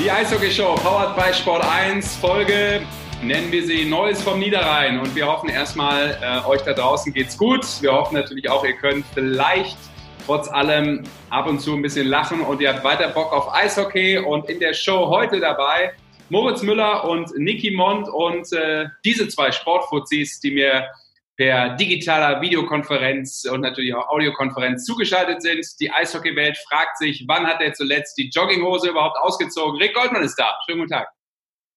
Die Eishockey-Show, powered by Sport 1, Folge nennen wir sie Neues vom Niederrhein. Und wir hoffen erstmal, äh, euch da draußen geht's gut. Wir hoffen natürlich auch, ihr könnt vielleicht trotz allem ab und zu ein bisschen lachen und ihr habt weiter Bock auf Eishockey. Und in der Show heute dabei Moritz Müller und Niki Mond und äh, diese zwei Sportfuzis, die mir per digitaler Videokonferenz und natürlich auch Audiokonferenz zugeschaltet sind. Die Eishockeywelt fragt sich, wann hat er zuletzt die Jogginghose überhaupt ausgezogen? Rick Goldmann ist da. Schönen guten Tag.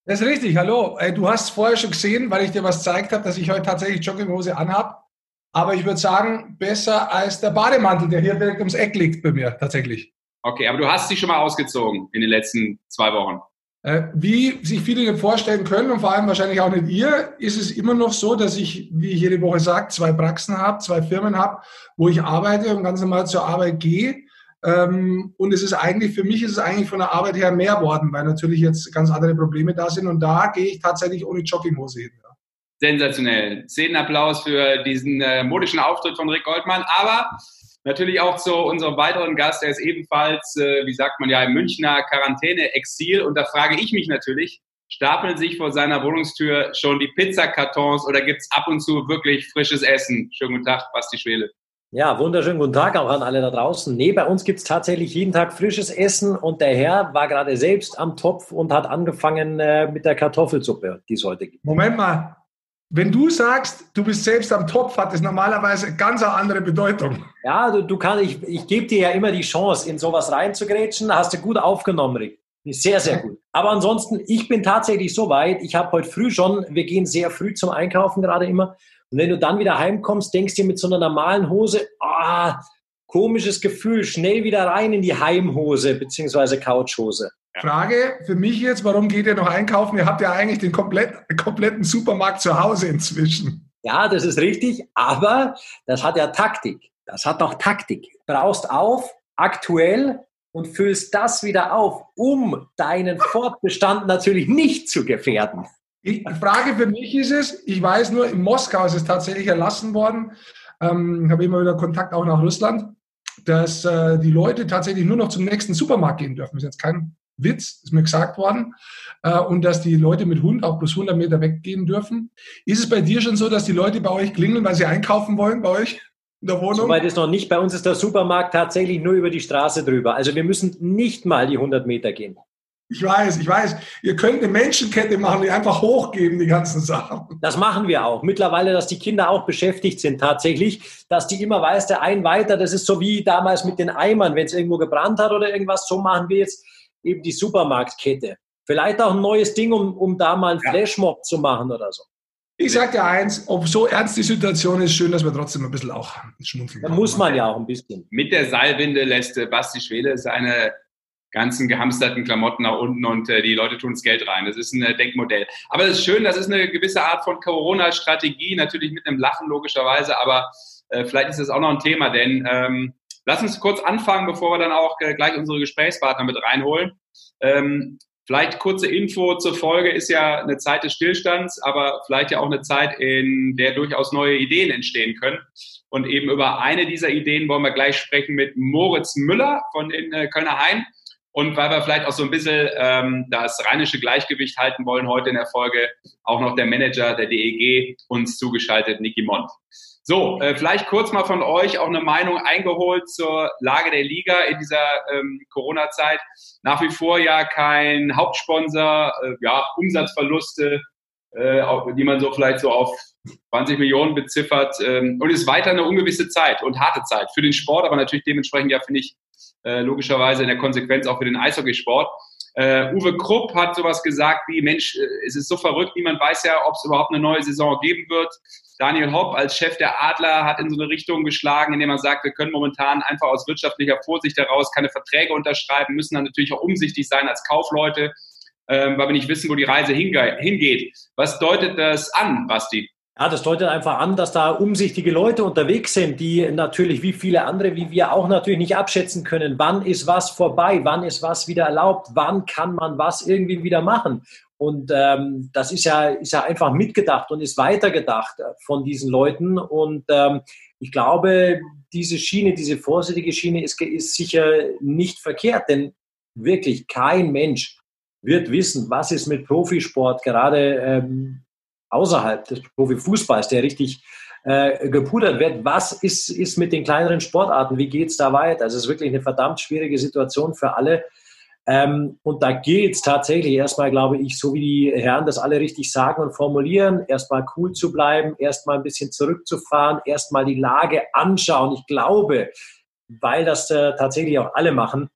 Das ist richtig, hallo. Du hast vorher schon gesehen, weil ich dir was gezeigt habe, dass ich heute tatsächlich Jogginghose anhab. Aber ich würde sagen, besser als der Bademantel, der hier direkt ums Eck liegt bei mir, tatsächlich. Okay, aber du hast sie schon mal ausgezogen in den letzten zwei Wochen. Äh, wie sich viele vorstellen können und vor allem wahrscheinlich auch nicht ihr, ist es immer noch so, dass ich, wie ich jede Woche sage, zwei Praxen habe, zwei Firmen habe, wo ich arbeite und ganz normal zur Arbeit gehe. Ähm, und es ist eigentlich, für mich ist es eigentlich von der Arbeit her mehr worden, weil natürlich jetzt ganz andere Probleme da sind und da gehe ich tatsächlich ohne Jogginghose hin. Sensationell. Szenenapplaus für diesen äh, modischen Auftritt von Rick Goldmann, aber Natürlich auch zu unserem weiteren Gast, der ist ebenfalls, äh, wie sagt man ja, im Münchner Quarantäne-Exil. Und da frage ich mich natürlich, stapeln sich vor seiner Wohnungstür schon die Pizzakartons oder gibt es ab und zu wirklich frisches Essen? Schönen guten Tag, Basti Schwele. Ja, wunderschönen guten Tag auch an alle da draußen. Nee, bei uns gibt es tatsächlich jeden Tag frisches Essen und der Herr war gerade selbst am Topf und hat angefangen äh, mit der Kartoffelsuppe, die es heute gibt. Moment mal, wenn du sagst, du bist selbst am Topf, hat das normalerweise ganz eine andere Bedeutung. Ja, du, du kannst, ich, ich gebe dir ja immer die Chance, in sowas reinzugrätschen. Hast du gut aufgenommen, Rick. Sehr, sehr gut. Aber ansonsten, ich bin tatsächlich so weit, ich habe heute früh schon, wir gehen sehr früh zum Einkaufen gerade immer. Und wenn du dann wieder heimkommst, denkst du mit so einer normalen Hose, ah, komisches Gefühl, schnell wieder rein in die Heimhose beziehungsweise Couchhose. Frage für mich jetzt, warum geht ihr noch einkaufen? Ihr habt ja eigentlich den komplett, kompletten Supermarkt zu Hause inzwischen. Ja, das ist richtig, aber das hat ja Taktik. Das hat doch Taktik. Du brauchst auf, aktuell und füllst das wieder auf, um deinen Fortbestand natürlich nicht zu gefährden. Die Frage für mich ist es, ich weiß nur, in Moskau ist es tatsächlich erlassen worden, ähm, ich habe immer wieder Kontakt auch nach Russland, dass äh, die Leute tatsächlich nur noch zum nächsten Supermarkt gehen dürfen. Das ist jetzt kein Witz, ist mir gesagt worden. Äh, und dass die Leute mit Hund auch plus 100 Meter weggehen dürfen. Ist es bei dir schon so, dass die Leute bei euch klingeln, weil sie einkaufen wollen bei euch? In der Wohnung? Soweit ist noch nicht. Bei uns ist der Supermarkt tatsächlich nur über die Straße drüber. Also wir müssen nicht mal die 100 Meter gehen. Ich weiß, ich weiß. Ihr könnt eine Menschenkette machen, die einfach hochgeben, die ganzen Sachen. Das machen wir auch. Mittlerweile, dass die Kinder auch beschäftigt sind tatsächlich, dass die immer weiß, der ein weiter, das ist so wie damals mit den Eimern, wenn es irgendwo gebrannt hat oder irgendwas, so machen wir jetzt eben die Supermarktkette. Vielleicht auch ein neues Ding, um, um da mal einen ja. Flashmob zu machen oder so. Ich sage dir eins, ob so ernst die Situation ist, schön, dass wir trotzdem ein bisschen auch schmunzeln. Da muss man ja auch ein bisschen. Mit der Seilwinde lässt Basti Schwede seine ganzen gehamsterten Klamotten nach unten und äh, die Leute tun das Geld rein. Das ist ein äh, Denkmodell. Aber es ist schön, das ist eine gewisse Art von Corona-Strategie, natürlich mit einem Lachen logischerweise, aber äh, vielleicht ist das auch noch ein Thema, denn ähm, Lass uns kurz anfangen, bevor wir dann auch äh, gleich unsere Gesprächspartner mit reinholen. Ähm, vielleicht kurze Info zur Folge ist ja eine Zeit des Stillstands, aber vielleicht ja auch eine Zeit, in der durchaus neue Ideen entstehen können. Und eben über eine dieser Ideen wollen wir gleich sprechen mit Moritz Müller von den äh, Kölner Hain. Und weil wir vielleicht auch so ein bisschen ähm, das rheinische Gleichgewicht halten wollen heute in der Folge, auch noch der Manager der DEG uns zugeschaltet, Niki Mond. So, äh, vielleicht kurz mal von euch auch eine Meinung eingeholt zur Lage der Liga in dieser ähm, Corona-Zeit. Nach wie vor ja kein Hauptsponsor, äh, ja, Umsatzverluste, äh, die man so vielleicht so auf 20 Millionen beziffert. Ähm, und ist weiter eine ungewisse Zeit und harte Zeit für den Sport, aber natürlich dementsprechend ja, finde ich, äh, logischerweise in der Konsequenz auch für den Eishockeysport. Uh, Uwe Krupp hat sowas gesagt wie, Mensch, äh, es ist so verrückt, niemand weiß ja, ob es überhaupt eine neue Saison geben wird. Daniel Hopp als Chef der Adler hat in so eine Richtung geschlagen, indem er sagt, wir können momentan einfach aus wirtschaftlicher Vorsicht heraus keine Verträge unterschreiben, müssen dann natürlich auch umsichtig sein als Kaufleute, ähm, weil wir nicht wissen, wo die Reise hingeht. Was deutet das an, Basti? Ja, das deutet einfach an, dass da umsichtige Leute unterwegs sind, die natürlich wie viele andere, wie wir auch natürlich nicht abschätzen können, wann ist was vorbei, wann ist was wieder erlaubt, wann kann man was irgendwie wieder machen. Und ähm, das ist ja, ist ja einfach mitgedacht und ist weitergedacht äh, von diesen Leuten. Und ähm, ich glaube, diese Schiene, diese vorsichtige Schiene ist, ist sicher nicht verkehrt, denn wirklich kein Mensch wird wissen, was ist mit Profisport, gerade ähm, außerhalb des Profifußballs, der richtig äh, gepudert wird. Was ist, ist mit den kleineren Sportarten? Wie geht es da weiter? Also es ist wirklich eine verdammt schwierige Situation für alle. Ähm, und da gilt es tatsächlich erstmal, glaube ich, so wie die Herren das alle richtig sagen und formulieren, erstmal cool zu bleiben, erstmal ein bisschen zurückzufahren, erstmal die Lage anschauen. Ich glaube, weil das äh, tatsächlich auch alle machen,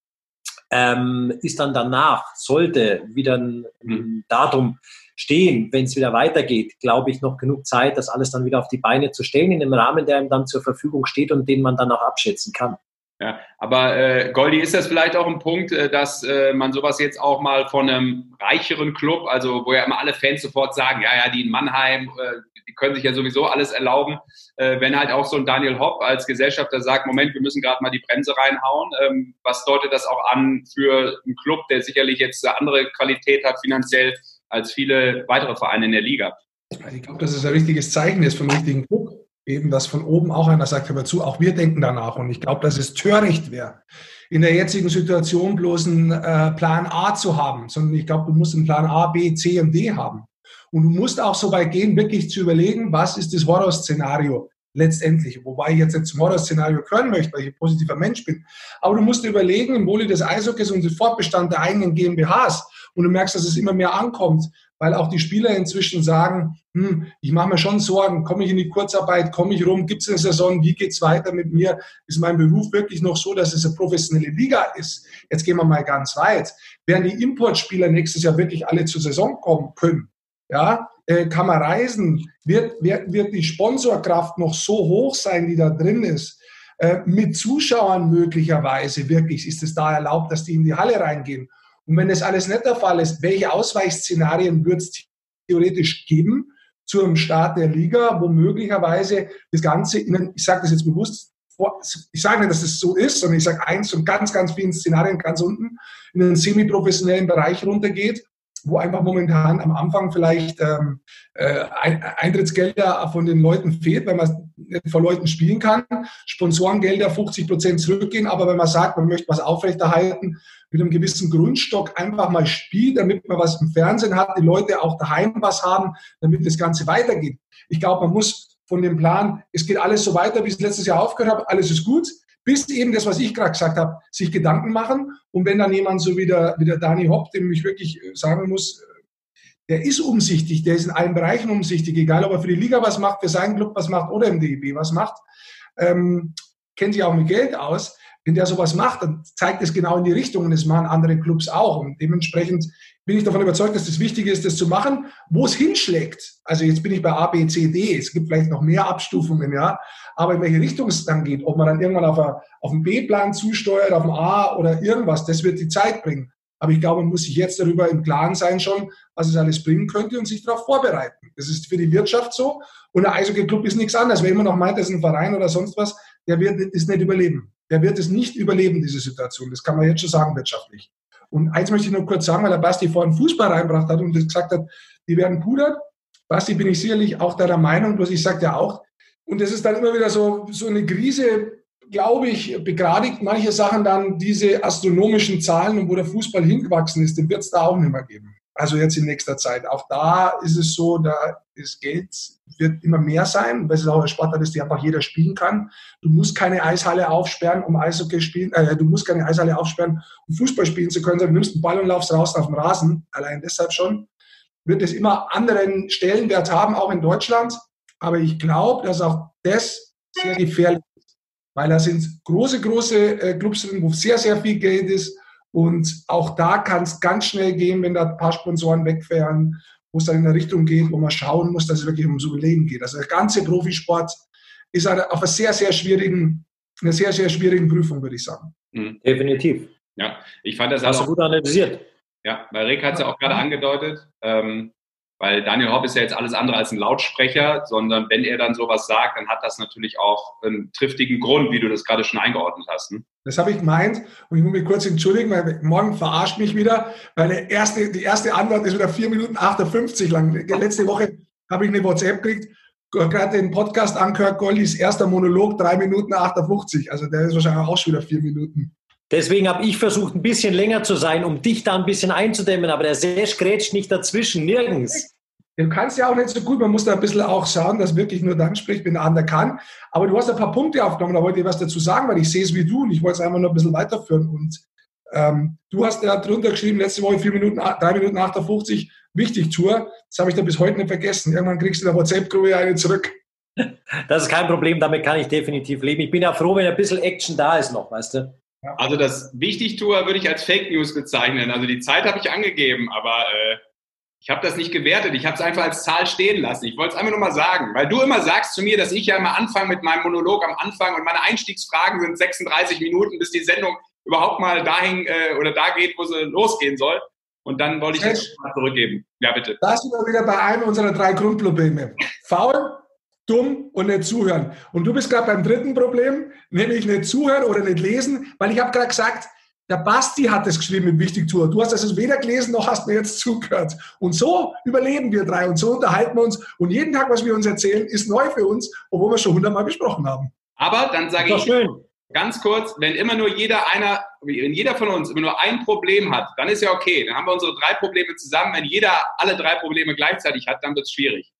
ähm, ist dann danach, sollte wieder ein, ein mhm. Datum stehen, wenn es wieder weitergeht, glaube ich, noch genug Zeit, das alles dann wieder auf die Beine zu stellen, in dem Rahmen, der ihm dann zur Verfügung steht und den man dann auch abschätzen kann. Ja, aber äh, Goldi, ist das vielleicht auch ein Punkt, äh, dass äh, man sowas jetzt auch mal von einem reicheren Club, also wo ja immer alle Fans sofort sagen, ja, ja, die in Mannheim, äh, die können sich ja sowieso alles erlauben, äh, wenn halt auch so ein Daniel Hopp als Gesellschafter sagt, Moment, wir müssen gerade mal die Bremse reinhauen. Ähm, was deutet das auch an für einen Club, der sicherlich jetzt eine andere Qualität hat finanziell als viele weitere Vereine in der Liga? Ich glaube, dass es ein richtiges Zeichen ist vom richtigen Club eben, dass von oben auch einer sagt, hör mal zu, auch wir denken danach. Und ich glaube, dass es töricht wäre, in der jetzigen Situation bloß einen äh, Plan A zu haben, sondern ich glaube, du musst einen Plan A, B, C und D haben. Und du musst auch so weit gehen, wirklich zu überlegen, was ist das Horrorszenario letztendlich. Wobei ich jetzt nicht zum Horrorszenario gehören möchte, weil ich ein positiver Mensch bin. Aber du musst überlegen, im Wohle des Eishockeys und des Fortbestand der eigenen GmbHs, und du merkst, dass es immer mehr ankommt, weil auch die Spieler inzwischen sagen, hm, ich mache mir schon Sorgen, komme ich in die Kurzarbeit, komme ich rum, gibt es eine Saison, wie geht es weiter mit mir? Ist mein Beruf wirklich noch so, dass es eine professionelle Liga ist? Jetzt gehen wir mal ganz weit. Werden die Importspieler nächstes Jahr wirklich alle zur Saison kommen können? Ja, äh, kann man reisen? Wird, wird, wird die Sponsorkraft noch so hoch sein, die da drin ist? Äh, mit Zuschauern möglicherweise wirklich ist es da erlaubt, dass die in die Halle reingehen. Und wenn das alles nicht der Fall ist, welche Ausweichszenarien wird es theoretisch geben zum Start der Liga, wo möglicherweise das Ganze, in, ich sage das jetzt bewusst, ich sage nicht, dass das so ist, sondern ich sage eins von ganz, ganz vielen Szenarien ganz unten in einen semi-professionellen Bereich runtergeht wo einfach momentan am Anfang vielleicht ähm, äh, Eintrittsgelder von den Leuten fehlt, weil man nicht vor Leuten spielen kann, Sponsorengelder 50 Prozent zurückgehen, aber wenn man sagt, man möchte was aufrechterhalten, mit einem gewissen Grundstock einfach mal spielt, damit man was im Fernsehen hat, die Leute auch daheim was haben, damit das Ganze weitergeht. Ich glaube, man muss von dem Plan, es geht alles so weiter, wie es letztes Jahr aufgehört hat, alles ist gut, bis eben das, was ich gerade gesagt habe, sich Gedanken machen. Und wenn dann jemand so wie der, wie der Dani Hopp, dem ich wirklich sagen muss, der ist umsichtig, der ist in allen Bereichen umsichtig, egal ob er für die Liga was macht, für seinen Club was macht oder im DEB was macht, ähm, kennt sich auch mit Geld aus. Wenn der sowas macht, dann zeigt es genau in die Richtung und das machen andere Clubs auch. Und dementsprechend bin ich davon überzeugt, dass das Wichtige ist, das zu machen, wo es hinschlägt. Also jetzt bin ich bei A, B, C, D. Es gibt vielleicht noch mehr Abstufungen, ja. Aber in welche Richtung es dann geht, ob man dann irgendwann auf, a, auf einen B-Plan zusteuert, auf einen A oder irgendwas, das wird die Zeit bringen. Aber ich glaube, man muss sich jetzt darüber im Klaren sein schon, was es alles bringen könnte und sich darauf vorbereiten. Das ist für die Wirtschaft so. Und der Eishockey-Club ist nichts anderes. Wer immer noch meint, das ist ein Verein oder sonst was, der wird es nicht überleben. Der wird es nicht überleben, diese Situation. Das kann man jetzt schon sagen, wirtschaftlich. Und eins möchte ich nur kurz sagen, weil der Basti vorhin Fußball reinbracht hat und gesagt hat, die werden pudert. Basti, bin ich sicherlich auch deiner Meinung, bloß ich sage ja auch, und das ist dann immer wieder so, so eine Krise, glaube ich, begradigt manche Sachen dann diese astronomischen Zahlen und wo der Fußball hingewachsen ist, den wird es da auch nicht mehr geben. Also jetzt in nächster Zeit. Auch da ist es so, da das Geld wird immer mehr sein, weil es auch ein Sportart ist, die einfach jeder spielen kann. Du musst keine Eishalle aufsperren, um Eishockey spielen, äh, du musst keine Eishalle aufsperren, um Fußball spielen zu können, sondern du nimmst einen Ball und laufst raus auf dem Rasen. Allein deshalb schon wird es immer anderen Stellenwert haben, auch in Deutschland. Aber ich glaube, dass auch das sehr gefährlich ist, weil da sind große, große äh, Clubs drin, wo sehr, sehr viel Geld ist. Und auch da kann es ganz schnell gehen, wenn da ein paar Sponsoren wegfahren, wo es dann in eine Richtung geht, wo man schauen muss, dass es wirklich ums Überleben geht. Also der ganze Profisport ist auf einer sehr, sehr schwierigen, einer sehr, sehr schwierigen Prüfung, würde ich sagen. Mhm. Definitiv. Ja, ich fand das Hast auch, du gut analysiert. Ja, weil Rick hat es ja auch gerade angedeutet. Ähm, weil Daniel Hopp ist ja jetzt alles andere als ein Lautsprecher, sondern wenn er dann sowas sagt, dann hat das natürlich auch einen triftigen Grund, wie du das gerade schon eingeordnet hast. Ne? Das habe ich gemeint und ich muss mich kurz entschuldigen, weil morgen verarscht mich wieder, weil der erste, die erste Antwort ist wieder 4 Minuten 58 lang. Letzte Woche habe ich eine WhatsApp gekriegt, gerade den Podcast angehört, Goldis erster Monolog, 3 Minuten 58. Also der ist wahrscheinlich auch schon wieder 4 Minuten. Deswegen habe ich versucht, ein bisschen länger zu sein, um dich da ein bisschen einzudämmen, aber der Serge grätscht nicht dazwischen, nirgends. Du kannst ja auch nicht so gut, man muss da ein bisschen auch schauen, dass wirklich nur dann spricht, wenn der andere kann. Aber du hast ein paar Punkte aufgenommen, da wollte ich was dazu sagen, weil ich sehe es wie du und ich wollte es einfach nur ein bisschen weiterführen. Und ähm, du hast ja drunter geschrieben, letzte Woche vier Minuten, drei Minuten nach der 50, wichtig Tour. Das habe ich da bis heute nicht vergessen. Irgendwann kriegst du in der WhatsApp-Gruppe eine zurück. Das ist kein Problem, damit kann ich definitiv leben. Ich bin ja froh, wenn ein bisschen Action da ist noch, weißt du? Also das Wichtig-Tour würde ich als Fake News bezeichnen. Also die Zeit habe ich angegeben, aber äh, ich habe das nicht gewertet. Ich habe es einfach als Zahl stehen lassen. Ich wollte es einfach nur mal sagen, weil du immer sagst zu mir, dass ich ja immer anfange mit meinem Monolog am Anfang und meine Einstiegsfragen sind 36 Minuten, bis die Sendung überhaupt mal dahin äh, oder da geht, wo sie losgehen soll. Und dann wollte ich das mal zurückgeben. Ja, bitte. Da sind wir wieder bei einem unserer drei Grundprobleme. Faul, dumm und nicht zuhören. Und du bist gerade beim dritten Problem, nämlich nicht zuhören oder nicht lesen, weil ich habe gerade gesagt, der Basti hat es geschrieben mit Wichtigtour. Du hast es weder gelesen noch hast mir jetzt zugehört. Und so überleben wir drei und so unterhalten wir uns. Und jeden Tag, was wir uns erzählen, ist neu für uns, obwohl wir schon hundertmal besprochen haben. Aber dann sage ich schön. ganz kurz, wenn immer nur jeder einer, wenn jeder von uns immer nur ein Problem hat, dann ist ja okay. Dann haben wir unsere drei Probleme zusammen. Wenn jeder alle drei Probleme gleichzeitig hat, dann wird es schwierig.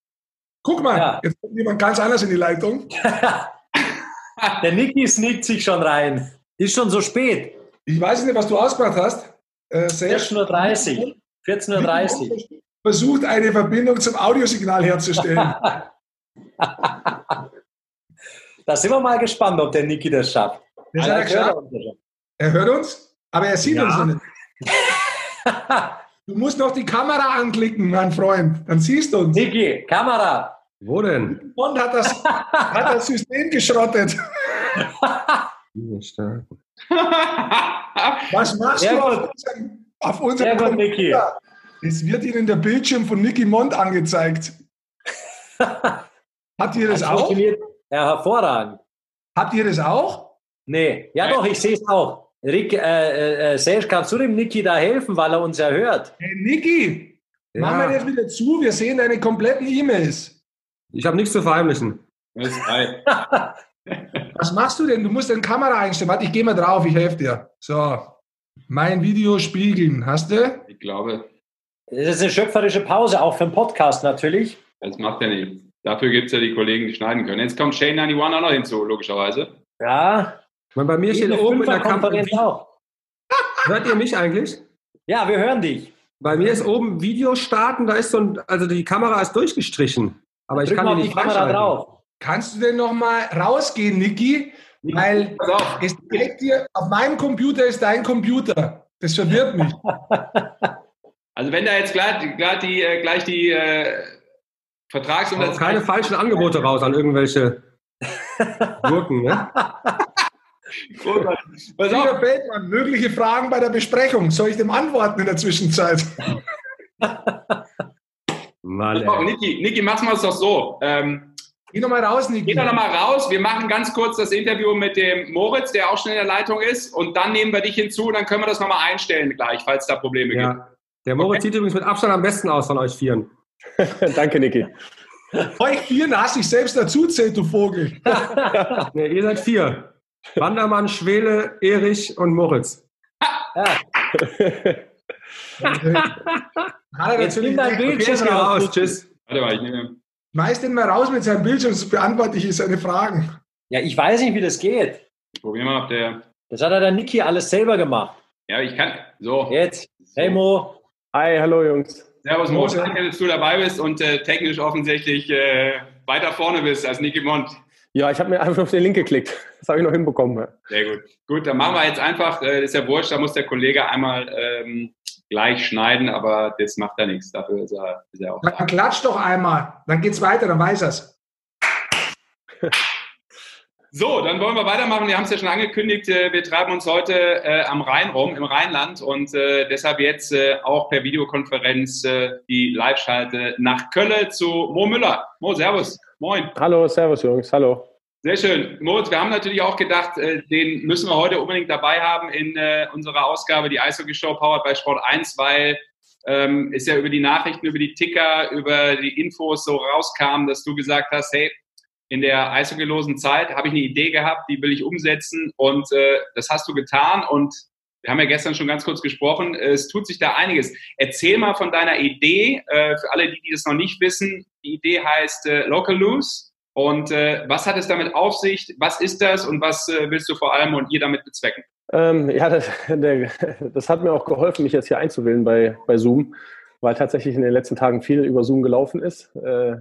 Guck mal, ja. jetzt kommt jemand ganz anders in die Leitung. Der Niki sneakt sich schon rein. Ist schon so spät. Ich weiß nicht, was du ausgemacht hast. Äh, 14.30 Uhr. 14.30 Uhr. Versucht eine Verbindung zum Audiosignal herzustellen. da sind wir mal gespannt, ob der Niki das schafft. Das er, hört er hört uns, aber er sieht ja. uns nicht. Du musst noch die Kamera anklicken, mein Freund. Dann siehst du uns. Niki, Kamera. Wo denn? Und hat das, hat das System geschrottet. Was machst Sehr du auf unserem, auf unserem Sehr gut, Niki. Es wird Ihnen der Bildschirm von Niki Mond angezeigt. Habt ihr das, das auch? Ja, hervorragend. Habt ihr das auch? Nee, ja doch, ich sehe es auch. Rick, äh, äh, äh, Serge, kannst du dem Niki da helfen, weil er uns ja hört? Hey, Niki, ja. mach mal das wieder zu, wir sehen deine kompletten E-Mails. Ich habe nichts zu verheimlichen. Das ist geil. Was machst du denn? Du musst deine Kamera einstellen. Warte, ich gehe mal drauf, ich helfe dir. So, mein Video spiegeln. Hast du? Ich glaube. Das ist eine schöpferische Pause, auch für einen Podcast natürlich. Das macht ja nichts. Dafür gibt es ja die Kollegen, die schneiden können. Jetzt kommt Shane 91 auch noch hinzu, logischerweise. Ja. Und bei mir steht oben in der Konferenz auch. Hört ihr mich eigentlich? Ja, wir hören dich. Bei mir ist oben Video starten, da ist so ein, also die Kamera ist durchgestrichen. Aber ich kann die nicht die Kamera drauf. Kannst du denn noch mal rausgehen, Niki? Weil es direkt hier, auf meinem Computer ist dein Computer. Das verwirrt mich. Also wenn da jetzt gleich, gleich die, äh, gleich die äh, Vertragsunterzeichnung... Keine falschen Angebote raus an irgendwelche Gurken, ne? Pass auf. Feldmann, mögliche Fragen bei der Besprechung. Soll ich dem antworten in der Zwischenzeit? Mann, Niki, Niki, mach's mal doch so. Ähm, Geh doch mal raus, Niki. Geh doch noch mal raus. Wir machen ganz kurz das Interview mit dem Moritz, der auch schon in der Leitung ist. Und dann nehmen wir dich hinzu. Dann können wir das nochmal einstellen gleich, falls da Probleme ja. gibt. Der Moritz okay. sieht übrigens mit Abstand am besten aus von euch Vieren. Danke, Niki. euch Vieren hast dich selbst dazu zählt, du Vogel. nee, ihr seid vier. Wandermann, Schwele, Erich und Moritz. Ja. Jetzt nimm dein Bildschirm okay, raus. Tschüss. Warte mal, ich nehme. Schmeiß den mal raus mit seinem Bildschirm, so beantworte ich seine Fragen. Ja, ich weiß nicht, wie das geht. Probier mal, ob der. Das hat er der Niki alles selber gemacht. Ja, ich kann. So. Jetzt. Hey Mo. Hi, hallo Jungs. Servus Mo, danke, dass du dabei bist und äh, technisch offensichtlich äh, weiter vorne bist als Niki Mond. Ja, ich habe mir einfach auf den Link geklickt. Das habe ich noch hinbekommen. Sehr gut. Gut, dann machen wir jetzt einfach, äh, ist ja wurscht, da muss der Kollege einmal ähm, gleich schneiden, aber das macht ja nichts. Dafür ist er, ist er auch. Dann klatscht doch einmal, dann geht's weiter, dann weiß er's. So, dann wollen wir weitermachen. Wir haben es ja schon angekündigt, äh, wir treiben uns heute äh, am Rhein rum, im Rheinland und äh, deshalb jetzt äh, auch per Videokonferenz äh, die Live-Schalte nach Köln zu Mo Müller. Mo, Servus. Moin. Hallo, Servus Jungs, hallo. Sehr schön. Moritz, wir haben natürlich auch gedacht, äh, den müssen wir heute unbedingt dabei haben in äh, unserer Ausgabe, die Eishockey Show Powered bei Sport 1, weil ähm, es ja über die Nachrichten, über die Ticker, über die Infos so rauskam, dass du gesagt hast, hey, in der eishockeylosen Zeit habe ich eine Idee gehabt, die will ich umsetzen und äh, das hast du getan und wir haben ja gestern schon ganz kurz gesprochen, es tut sich da einiges. Erzähl mal von deiner Idee, äh, für alle, die, die das noch nicht wissen. Die Idee heißt äh, Local Loose und äh, was hat es damit auf sich? Was ist das und was äh, willst du vor allem und ihr damit bezwecken? Ähm, ja, das, der, das hat mir auch geholfen, mich jetzt hier einzuwählen bei, bei Zoom, weil tatsächlich in den letzten Tagen viel über Zoom gelaufen ist. Äh,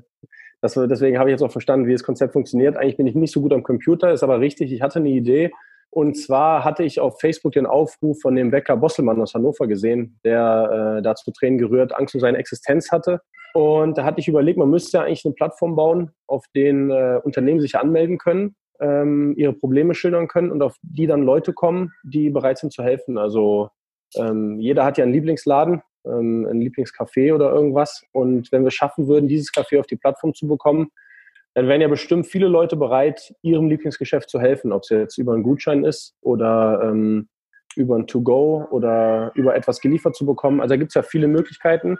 das, deswegen habe ich jetzt auch verstanden, wie das Konzept funktioniert. Eigentlich bin ich nicht so gut am Computer, ist aber richtig. Ich hatte eine Idee. Und zwar hatte ich auf Facebook den Aufruf von dem Wecker Bosselmann aus Hannover gesehen, der äh, dazu Tränen gerührt Angst um seine Existenz hatte. Und da hatte ich überlegt, man müsste ja eigentlich eine Plattform bauen, auf denen äh, Unternehmen sich anmelden können, ähm, ihre Probleme schildern können und auf die dann Leute kommen, die bereit sind zu helfen. Also ähm, jeder hat ja einen Lieblingsladen ähm, ein Lieblingscafé oder irgendwas. Und wenn wir schaffen würden, dieses Café auf die Plattform zu bekommen, dann wären ja bestimmt viele Leute bereit, ihrem Lieblingsgeschäft zu helfen, ob es jetzt über einen Gutschein ist oder ähm, über ein To-Go oder über etwas geliefert zu bekommen. Also da gibt es ja viele Möglichkeiten.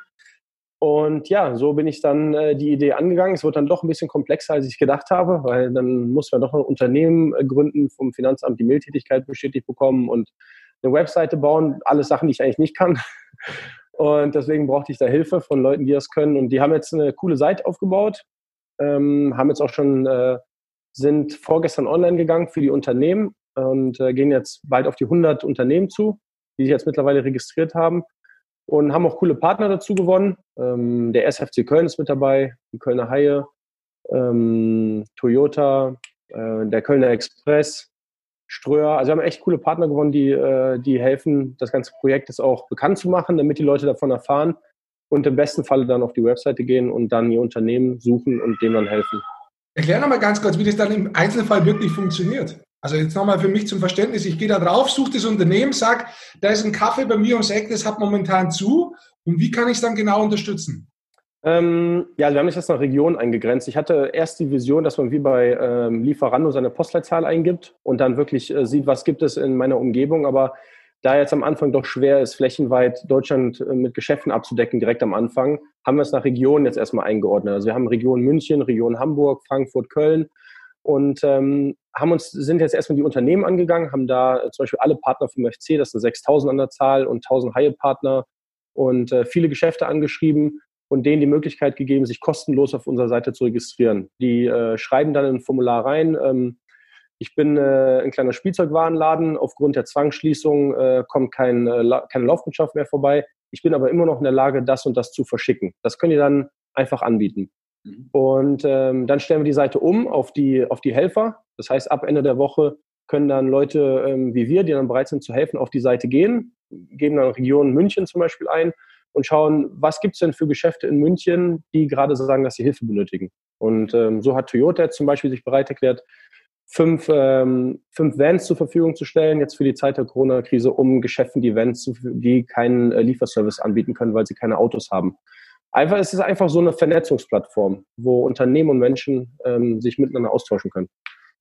Und ja, so bin ich dann äh, die Idee angegangen. Es wird dann doch ein bisschen komplexer, als ich gedacht habe, weil dann muss man doch ein Unternehmen äh, gründen, vom Finanzamt die Mailtätigkeit bestätigt bekommen und eine Webseite bauen. Alles Sachen, die ich eigentlich nicht kann. Und deswegen brauchte ich da Hilfe von Leuten, die das können. Und die haben jetzt eine coole Seite aufgebaut, ähm, haben jetzt auch schon, äh, sind vorgestern online gegangen für die Unternehmen und äh, gehen jetzt bald auf die 100 Unternehmen zu, die sich jetzt mittlerweile registriert haben und haben auch coole Partner dazu gewonnen. Ähm, der SFC Köln ist mit dabei, die Kölner Haie, ähm, Toyota, äh, der Kölner Express, Ströer. Also wir haben echt coole Partner gewonnen, die, äh, die helfen, das ganze Projekt jetzt auch bekannt zu machen, damit die Leute davon erfahren und im besten Falle dann auf die Webseite gehen und dann ihr Unternehmen suchen und dem dann helfen. Erklär nochmal ganz kurz, wie das dann im Einzelfall wirklich funktioniert. Also jetzt nochmal für mich zum Verständnis, ich gehe da drauf, suche das Unternehmen, sage, da ist ein Kaffee bei mir ums Eck, das hat momentan zu und wie kann ich es dann genau unterstützen? Ähm, ja, wir haben das nach Region eingegrenzt. Ich hatte erst die Vision, dass man wie bei ähm, Lieferando seine Postleitzahl eingibt und dann wirklich äh, sieht, was gibt es in meiner Umgebung. Aber da jetzt am Anfang doch schwer ist, flächenweit Deutschland äh, mit Geschäften abzudecken, direkt am Anfang, haben wir es nach Regionen jetzt erstmal eingeordnet. Also wir haben Region München, Region Hamburg, Frankfurt, Köln und ähm, haben uns, sind jetzt erstmal die Unternehmen angegangen, haben da äh, zum Beispiel alle Partner vom FC, das sind 6000 an der Zahl und 1000 Haie-Partner und äh, viele Geschäfte angeschrieben und denen die Möglichkeit gegeben, sich kostenlos auf unserer Seite zu registrieren. Die äh, schreiben dann ein Formular rein. Ähm, ich bin äh, ein kleiner Spielzeugwarenladen. Aufgrund der Zwangsschließung äh, kommt kein, äh, keine Laufkundschaft mehr vorbei. Ich bin aber immer noch in der Lage, das und das zu verschicken. Das können die dann einfach anbieten. Mhm. Und ähm, dann stellen wir die Seite um auf die, auf die Helfer. Das heißt, ab Ende der Woche können dann Leute ähm, wie wir, die dann bereit sind zu helfen, auf die Seite gehen, geben dann Region München zum Beispiel ein und schauen, was gibt es denn für Geschäfte in München, die gerade sagen, dass sie Hilfe benötigen. Und ähm, so hat Toyota zum Beispiel sich bereit erklärt, fünf, ähm, fünf Vans zur Verfügung zu stellen, jetzt für die Zeit der Corona-Krise, um Geschäften die Vans, zu, die keinen äh, Lieferservice anbieten können, weil sie keine Autos haben. Einfach, es ist einfach so eine Vernetzungsplattform, wo Unternehmen und Menschen ähm, sich miteinander austauschen können.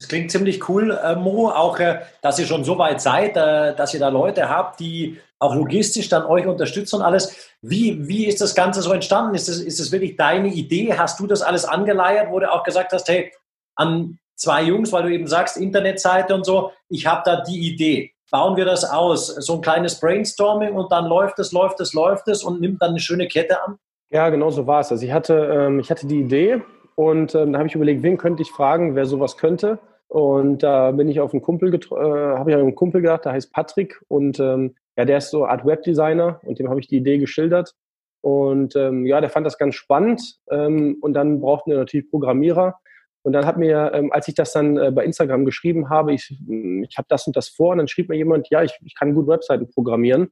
Das klingt ziemlich cool, äh, Mo, auch, äh, dass ihr schon so weit seid, äh, dass ihr da Leute habt, die auch logistisch dann euch unterstützen und alles. Wie, wie ist das Ganze so entstanden? Ist das, ist das wirklich deine Idee? Hast du das alles angeleiert, wo du auch gesagt hast, hey, an zwei Jungs, weil du eben sagst, Internetseite und so, ich habe da die Idee. Bauen wir das aus? So ein kleines Brainstorming und dann läuft es, läuft es, läuft es und nimmt dann eine schöne Kette an? Ja, genau so war es. Also ich hatte, ähm, ich hatte die Idee und ähm, da habe ich überlegt, wen könnte ich fragen, wer sowas könnte. Und da bin ich auf einen Kumpel, äh, habe ich an einen Kumpel gedacht, der heißt Patrick und ähm, ja, der ist so Art Webdesigner und dem habe ich die Idee geschildert. Und ähm, ja, der fand das ganz spannend ähm, und dann brauchten wir natürlich Programmierer. Und dann hat mir, ähm, als ich das dann äh, bei Instagram geschrieben habe, ich, ich habe das und das vor, und dann schrieb mir jemand, ja, ich, ich kann gut Webseiten programmieren,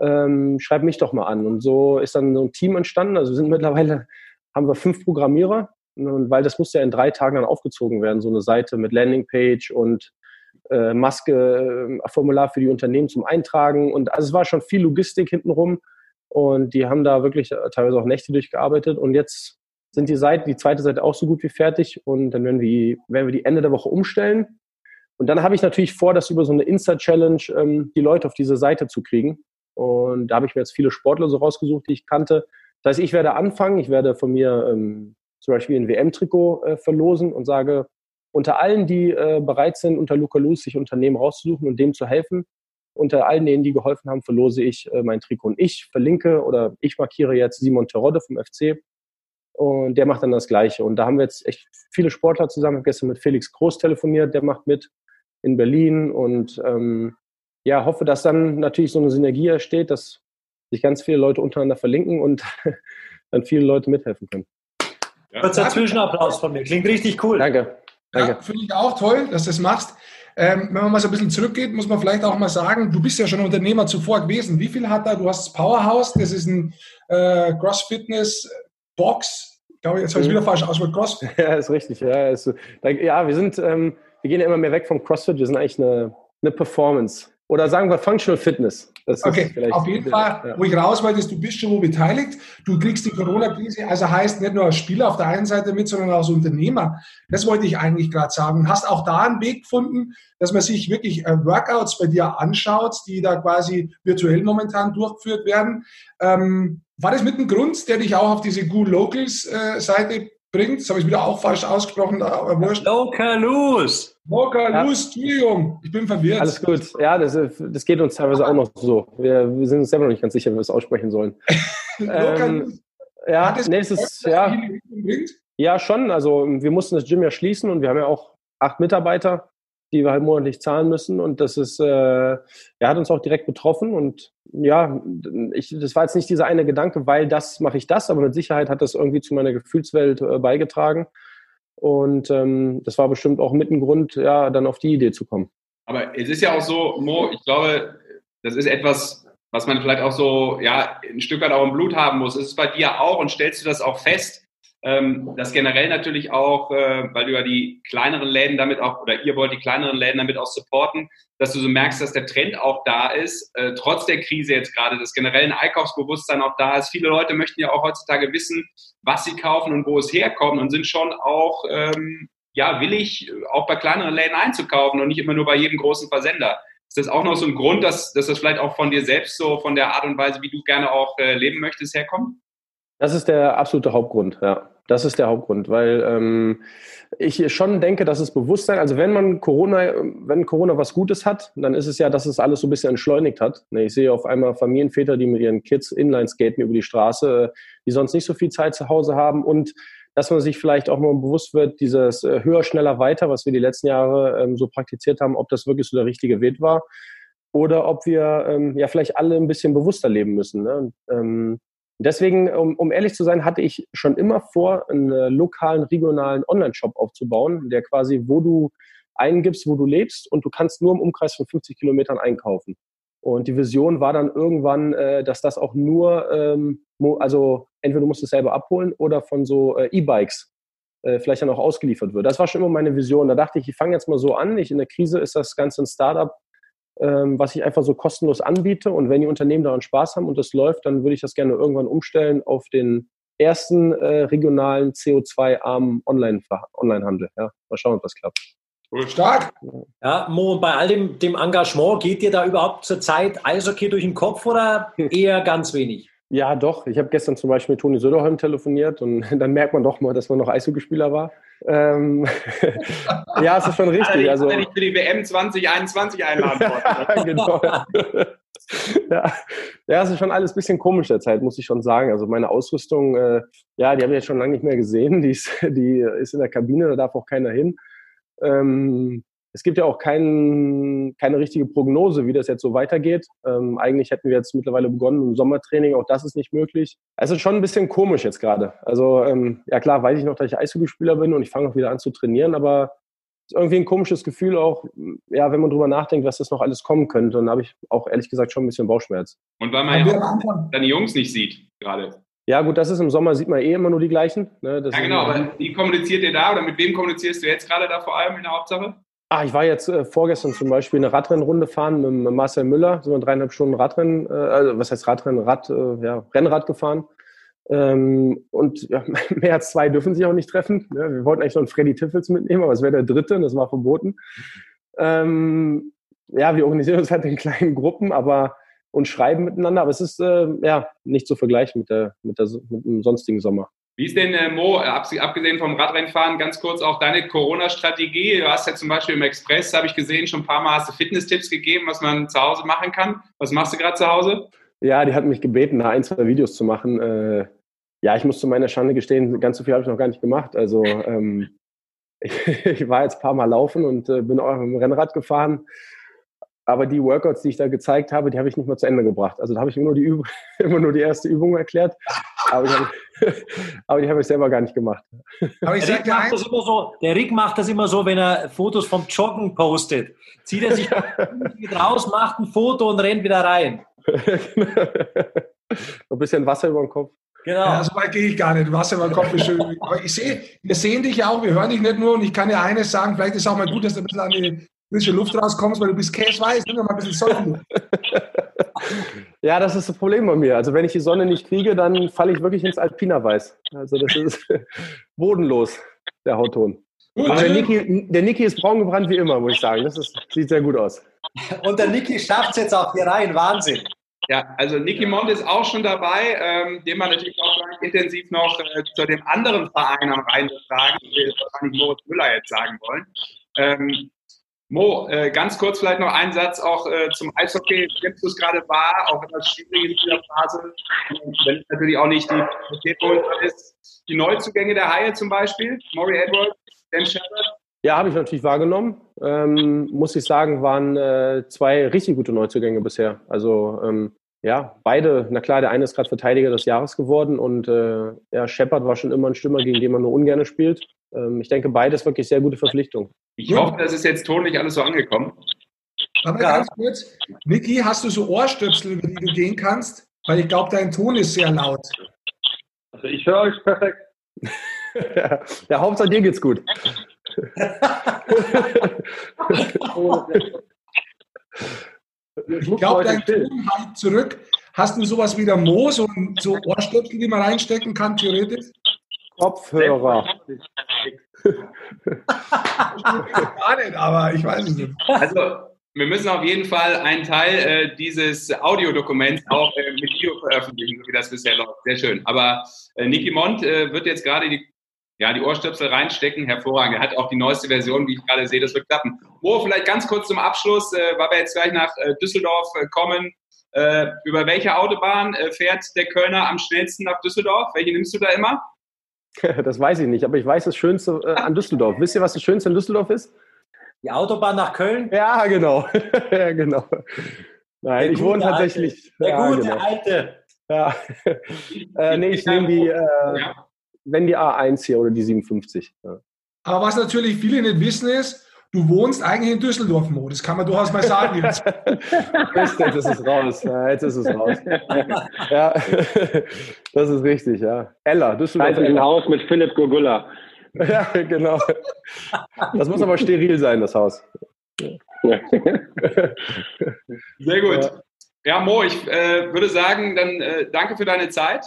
ähm, schreib mich doch mal an. Und so ist dann so ein Team entstanden. Also sind mittlerweile, haben wir fünf Programmierer, und weil das muss ja in drei Tagen dann aufgezogen werden, so eine Seite mit Landingpage und äh, Maske, äh, Formular für die Unternehmen zum Eintragen. Und also es war schon viel Logistik hintenrum. Und die haben da wirklich äh, teilweise auch Nächte durchgearbeitet. Und jetzt sind die Seite, die zweite Seite auch so gut wie fertig. Und dann werden wir, werden wir die Ende der Woche umstellen. Und dann habe ich natürlich vor, das über so eine Insta-Challenge ähm, die Leute auf diese Seite zu kriegen. Und da habe ich mir jetzt viele Sportler so rausgesucht, die ich kannte. Das heißt, ich werde anfangen, ich werde von mir ähm, zum Beispiel ein WM-Trikot äh, verlosen und sage, unter allen, die äh, bereit sind, unter Luca Luz sich Unternehmen rauszusuchen und dem zu helfen, unter allen denen, die geholfen haben, verlose ich äh, mein Trikot. Und ich verlinke oder ich markiere jetzt Simon Terodde vom FC und der macht dann das Gleiche. Und da haben wir jetzt echt viele Sportler zusammen. Ich habe gestern mit Felix Groß telefoniert, der macht mit in Berlin und ähm, ja, hoffe, dass dann natürlich so eine Synergie entsteht, dass sich ganz viele Leute untereinander verlinken und dann viele Leute mithelfen können. Ja. Kurzer Zwischenapplaus von mir. Klingt richtig cool. Danke. Danke. Ja, Finde ich auch toll, dass du das machst. Ähm, wenn man mal so ein bisschen zurückgeht, muss man vielleicht auch mal sagen, du bist ja schon Unternehmer zuvor gewesen. Wie viel hat da, du hast das Powerhouse, das ist ein äh, Cross-Fitness-Box. Ich glaube, jetzt habe ich es mhm. wieder falsch ausgedrückt. Cross. Ja, ist richtig. Ja, ist, ja wir sind, ähm, wir gehen ja immer mehr weg vom CrossFit. Wir sind eigentlich eine, eine Performance. Oder sagen wir Functional Fitness. Das okay, auf jeden Fall, ja. wo ich raus wollte, ist, du bist schon wo beteiligt. Du kriegst die Corona-Krise, also heißt nicht nur als Spieler auf der einen Seite mit, sondern auch als Unternehmer. Das wollte ich eigentlich gerade sagen. Hast auch da einen Weg gefunden, dass man sich wirklich äh, Workouts bei dir anschaut, die da quasi virtuell momentan durchgeführt werden. Ähm, war das mit ein Grund, der dich auch auf diese Good Locals äh, Seite bringt. Das habe ich wieder auch falsch ausgesprochen, aber wurscht. Localus. Localus, Entschuldigung, ich bin verwirrt. Alles gut. Ja, das, das geht uns teilweise auch noch so. Wir, wir sind uns selber noch nicht ganz sicher, wie wir es aussprechen sollen. ähm, ja, nächstes, ja. Ja, schon. Also wir mussten das Gym ja schließen und wir haben ja auch acht Mitarbeiter die wir halt monatlich zahlen müssen. Und das ist, äh, er hat uns auch direkt betroffen. Und ja, ich, das war jetzt nicht dieser eine Gedanke, weil das mache ich das, aber mit Sicherheit hat das irgendwie zu meiner Gefühlswelt äh, beigetragen. Und ähm, das war bestimmt auch mit ein Grund, ja, dann auf die Idee zu kommen. Aber es ist ja auch so, Mo, ich glaube, das ist etwas, was man vielleicht auch so, ja, ein Stück weit auch im Blut haben muss. Ist es bei dir auch und stellst du das auch fest, ähm, das generell natürlich auch, äh, weil du ja die kleineren Läden damit auch, oder ihr wollt die kleineren Läden damit auch supporten, dass du so merkst, dass der Trend auch da ist, äh, trotz der Krise jetzt gerade, das generelle Einkaufsbewusstsein auch da ist. Viele Leute möchten ja auch heutzutage wissen, was sie kaufen und wo es herkommt und sind schon auch, ähm, ja, willig, auch bei kleineren Läden einzukaufen und nicht immer nur bei jedem großen Versender. Ist das auch noch so ein Grund, dass, dass das vielleicht auch von dir selbst so, von der Art und Weise, wie du gerne auch äh, leben möchtest, herkommt? Das ist der absolute Hauptgrund, ja. Das ist der Hauptgrund, weil ähm, ich schon denke, dass es Bewusstsein, also wenn man Corona, wenn Corona was Gutes hat, dann ist es ja, dass es alles so ein bisschen entschleunigt hat. Ne, ich sehe auf einmal Familienväter, die mit ihren Kids Inline skaten über die Straße, die sonst nicht so viel Zeit zu Hause haben und dass man sich vielleicht auch mal bewusst wird, dieses äh, höher, schneller, weiter, was wir die letzten Jahre ähm, so praktiziert haben, ob das wirklich so der richtige Weg war oder ob wir ähm, ja vielleicht alle ein bisschen bewusster leben müssen. Ne? Ähm, Deswegen, um, um, ehrlich zu sein, hatte ich schon immer vor, einen äh, lokalen, regionalen Online-Shop aufzubauen, der quasi, wo du eingibst, wo du lebst und du kannst nur im Umkreis von 50 Kilometern einkaufen. Und die Vision war dann irgendwann, äh, dass das auch nur, ähm, also entweder du musst es selber abholen oder von so äh, E-Bikes äh, vielleicht dann auch ausgeliefert wird. Das war schon immer meine Vision. Da dachte ich, ich fange jetzt mal so an. Ich, in der Krise ist das Ganze ein Startup, was ich einfach so kostenlos anbiete. Und wenn die Unternehmen daran Spaß haben und das läuft, dann würde ich das gerne irgendwann umstellen auf den ersten äh, regionalen CO2-armen Online-Handel. Online ja, mal schauen, ob das klappt. Stark. Ja, Mo, bei all dem, dem Engagement, geht dir da überhaupt zur Zeit Eishockey durch den Kopf oder eher ganz wenig? Ja, doch. Ich habe gestern zum Beispiel mit Toni Söderholm telefoniert und dann merkt man doch mal, dass man noch Eishockeyspieler war. Ähm, ja, es ist schon richtig. Also, wenn ich für die WM 2021 einladen wollte. ja, genau. ja. ja, es ist schon alles ein bisschen komisch derzeit, muss ich schon sagen. Also meine Ausrüstung, äh, ja, die habe ich jetzt schon lange nicht mehr gesehen. Die ist, die ist in der Kabine, da darf auch keiner hin. Ähm, es gibt ja auch kein, keine richtige Prognose, wie das jetzt so weitergeht. Ähm, eigentlich hätten wir jetzt mittlerweile begonnen im Sommertraining, auch das ist nicht möglich. Es ist schon ein bisschen komisch jetzt gerade. Also ähm, ja klar, weiß ich noch, dass ich Eishockeyspieler bin und ich fange auch wieder an zu trainieren, aber es ist irgendwie ein komisches Gefühl auch, ja, wenn man drüber nachdenkt, was das noch alles kommen könnte. Und da habe ich auch ehrlich gesagt schon ein bisschen Bauchschmerz. Und weil man ja deine Jungs nicht sieht gerade. Ja, gut, das ist im Sommer, sieht man eh immer nur die gleichen. Ne? ja, genau, aber wie kommuniziert ihr da oder mit wem kommunizierst du jetzt gerade da vor allem in der Hauptsache? Ah, ich war jetzt äh, vorgestern zum Beispiel eine Radrennrunde fahren mit, Marcel Müller, sind wir dreieinhalb Stunden Radrennen, äh, also was heißt Radrennen, Rad, äh, ja, Rennrad gefahren. Ähm, und ja, mehr als zwei dürfen sich auch nicht treffen. Ja, wir wollten eigentlich noch einen Freddy Tiffels mitnehmen, aber es wäre der dritte und das war verboten. Ähm, ja, wir organisieren uns halt in kleinen Gruppen, aber und schreiben miteinander, aber es ist äh, ja nicht zu vergleichen mit, der, mit, der, mit dem sonstigen Sommer. Wie ist denn, äh, Mo, abgesehen vom Radrennfahren, ganz kurz auch deine Corona-Strategie? Du hast ja zum Beispiel im Express, habe ich gesehen, schon ein paar Mal hast du Fitness-Tipps gegeben, was man zu Hause machen kann. Was machst du gerade zu Hause? Ja, die hat mich gebeten, da ein, zwei Videos zu machen. Äh, ja, ich muss zu meiner Schande gestehen, ganz so viel habe ich noch gar nicht gemacht. Also ähm, ich, war jetzt ein paar Mal laufen und äh, bin auch mit dem Rennrad gefahren aber die Workouts, die ich da gezeigt habe, die habe ich nicht mal zu Ende gebracht. Also da habe ich immer nur die, Übung, immer nur die erste Übung erklärt, aber, ich habe, aber die habe ich selber gar nicht gemacht. Aber ich der, Rick macht das immer so, der Rick macht das immer so, wenn er Fotos vom Joggen postet. Zieht er sich raus, macht ein Foto und rennt wieder rein. ein bisschen Wasser über den Kopf. Genau. Ja, so weit gehe ich gar nicht. Wasser über den Kopf ist schön. Aber ich sehe, wir sehen dich ja auch, wir hören dich nicht nur und ich kann dir eines sagen, vielleicht ist es auch mal gut, dass du ein bisschen an die frische Luft rauskommst, weil du bist käseweiß, nimm doch mal ein bisschen Sonne. ja, das ist das Problem bei mir. Also wenn ich die Sonne nicht kriege, dann falle ich wirklich ins Alpinerweiß. Also das ist bodenlos, der Hautton. Aber der Niki, der Niki ist braun gebrannt wie immer, muss ich sagen. Das ist, sieht sehr gut aus. Und der Niki schafft es jetzt auch hier rein. Wahnsinn. Ja, also Niki Mond ist auch schon dabei, ähm, den wir natürlich auch intensiv noch äh, zu dem anderen Verein am Rhein fragen, den wahrscheinlich Moritz Müller jetzt sagen wollen. Ähm, Mo, äh, ganz kurz vielleicht noch ein Satz auch äh, zum Eishockey. Nimmst du es gerade wahr, auch in dieser Phase, wenn es natürlich auch nicht die Priorität ist. Die Neuzugänge der Haie zum Beispiel, Maury Edwards, Dan Shepard. Ja, habe ich natürlich wahrgenommen. Ähm, muss ich sagen, waren äh, zwei richtig gute Neuzugänge bisher. Also ähm, ja, beide, na klar, der eine ist gerade Verteidiger des Jahres geworden und äh, ja, Shepard war schon immer ein Stürmer, gegen den man nur ungern spielt. Ähm, ich denke, beides wirklich sehr gute Verpflichtungen. Ich hoffe, das ist jetzt tonlich alles so angekommen. Aber ja. ganz kurz, Niki, hast du so Ohrstöpsel, über die du gehen kannst? Weil ich glaube, dein Ton ist sehr laut. Also ich höre euch perfekt. ja, ja, Hauptsache dir geht's gut. ich glaube, dein Ton halt zurück. Hast du sowas wie der Moos und so Ohrstöpsel, die man reinstecken kann, theoretisch? Kopfhörer. Gar nicht, aber ich weiß es nicht. Also, wir müssen auf jeden Fall einen Teil äh, dieses Audiodokuments auch äh, mit Video veröffentlichen, so wie das bisher läuft. Sehr schön. Aber äh, Niki Mont äh, wird jetzt gerade die, ja, die Ohrstöpsel reinstecken. Hervorragend. Er hat auch die neueste Version, wie ich gerade sehe. Das wird klappen. Mo, vielleicht ganz kurz zum Abschluss, äh, weil wir jetzt gleich nach äh, Düsseldorf äh, kommen. Äh, über welche Autobahn äh, fährt der Kölner am schnellsten nach Düsseldorf? Welche nimmst du da immer? Das weiß ich nicht, aber ich weiß das Schönste äh, an Düsseldorf. Wisst ihr, was das Schönste in Düsseldorf ist? Die Autobahn nach Köln? Ja, genau. ja, genau. Nein, der ich wohne tatsächlich. Alte. Der ja, gute genau. Alte. Ja. äh, nee, ich nehme die, äh, ja. Wenn die A1 hier oder die 57. Ja. Aber was natürlich viele nicht wissen ist, du wohnst eigentlich in Düsseldorf, Mo. Das kann man durchaus mal sagen jetzt. jetzt ist es raus. Ja, jetzt ist es raus. ja, das ist richtig, ja. Ella, Düsseldorf. Also ein Haus mit Philipp Gurgulla. Ja, genau. Das muss aber steril sein, das Haus. Sehr gut. Ja, Mo, ich äh, würde sagen, dann äh, danke für deine Zeit.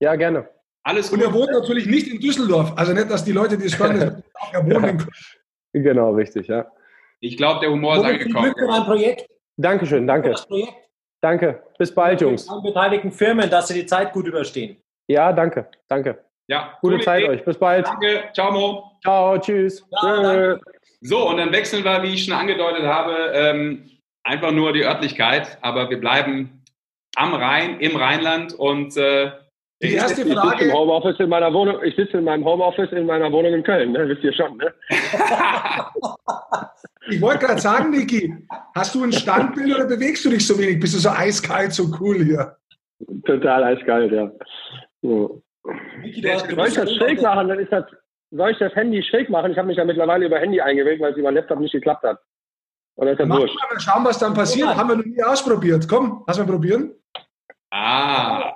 Ja, gerne. Alles gut. Und er wohnt natürlich nicht in Düsseldorf. Also nicht, dass die Leute, die es hören, er wohnt in Genau, richtig, ja. Ich glaube, der Humor ist angekommen. Glück für dein Projekt. Dankeschön, danke. Danke. Bis bald, Jungs. An beteiligten Firmen, dass sie die Zeit gut überstehen. Ja, danke, danke. Ja, gute Zeit Idee. euch. Bis bald. Danke. Ciao, Mo. Ciao, tschüss. Ciao, so, und dann wechseln wir, wie ich schon angedeutet habe, ähm, einfach nur die Örtlichkeit, aber wir bleiben am Rhein, im Rheinland und äh, die erste Frage. Ich sitze im Homeoffice in meiner Wohnung. Ich sitze in meinem Homeoffice in meiner Wohnung in Köln. Ne? Wisst ihr schon, ne? ich wollte gerade sagen, Niki, hast du ein Standbild oder bewegst du dich so wenig? Bist du so eiskalt, so cool hier? Total eiskalt, ja. So. Niki, soll ich das schräg machen? Dann ist das, soll ich das Handy schräg machen? Ich habe mich ja mittlerweile über Handy eingewählt, weil es über Laptop nicht geklappt hat. Oder ist das Mach wurscht? Mal, schauen, was dann passiert. Ja. Haben wir noch nie ausprobiert. Komm, lass mal probieren. Ah.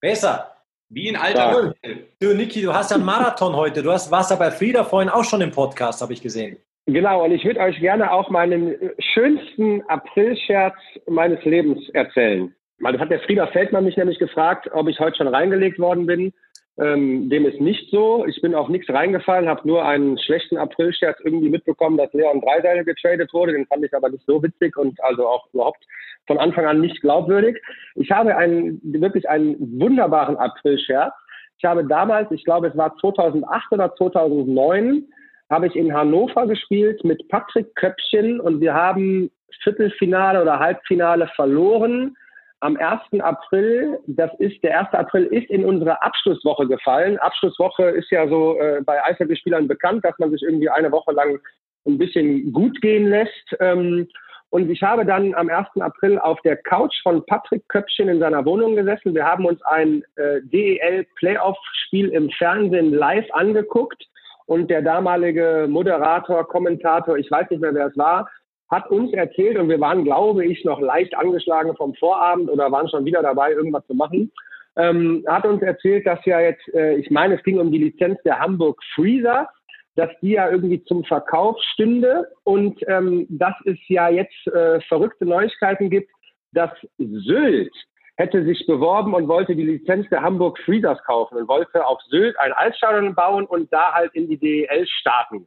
Besser. Wie ein alter Du, Niki, du hast ja einen Marathon heute. Du hast, warst ja bei Frieda vorhin auch schon im Podcast, habe ich gesehen. Genau, und ich würde euch gerne auch meinen schönsten Aprilscherz meines Lebens erzählen. Das hat der Frieda Feldmann mich nämlich gefragt, ob ich heute schon reingelegt worden bin. Ähm, dem ist nicht so. Ich bin auch nichts reingefallen, habe nur einen schlechten Aprilscherz irgendwie mitbekommen, dass Leon Dreiseil getradet wurde. Den fand ich aber nicht so witzig und also auch überhaupt von Anfang an nicht glaubwürdig. Ich habe einen, wirklich einen wunderbaren April-Scherz. Ich habe damals, ich glaube, es war 2008 oder 2009, habe ich in Hannover gespielt mit Patrick Köpchen und wir haben Viertelfinale oder Halbfinale verloren am 1. April. Das ist, der 1. April ist in unsere Abschlusswoche gefallen. Abschlusswoche ist ja so äh, bei Eishockeyspielern bekannt, dass man sich irgendwie eine Woche lang ein bisschen gut gehen lässt. Ähm, und ich habe dann am 1. April auf der Couch von Patrick Köpchen in seiner Wohnung gesessen. Wir haben uns ein äh, DEL-Playoff-Spiel im Fernsehen live angeguckt. Und der damalige Moderator, Kommentator, ich weiß nicht mehr, wer es war, hat uns erzählt, und wir waren, glaube ich, noch leicht angeschlagen vom Vorabend oder waren schon wieder dabei, irgendwas zu machen, ähm, hat uns erzählt, dass ja jetzt, äh, ich meine, es ging um die Lizenz der Hamburg Freezer, dass die ja irgendwie zum Verkauf stünde und ähm, dass es ja jetzt äh, verrückte Neuigkeiten gibt, dass Sylt hätte sich beworben und wollte die Lizenz der Hamburg Freezers kaufen und wollte auf Sylt ein Eisstadion bauen und da halt in die DEL starten.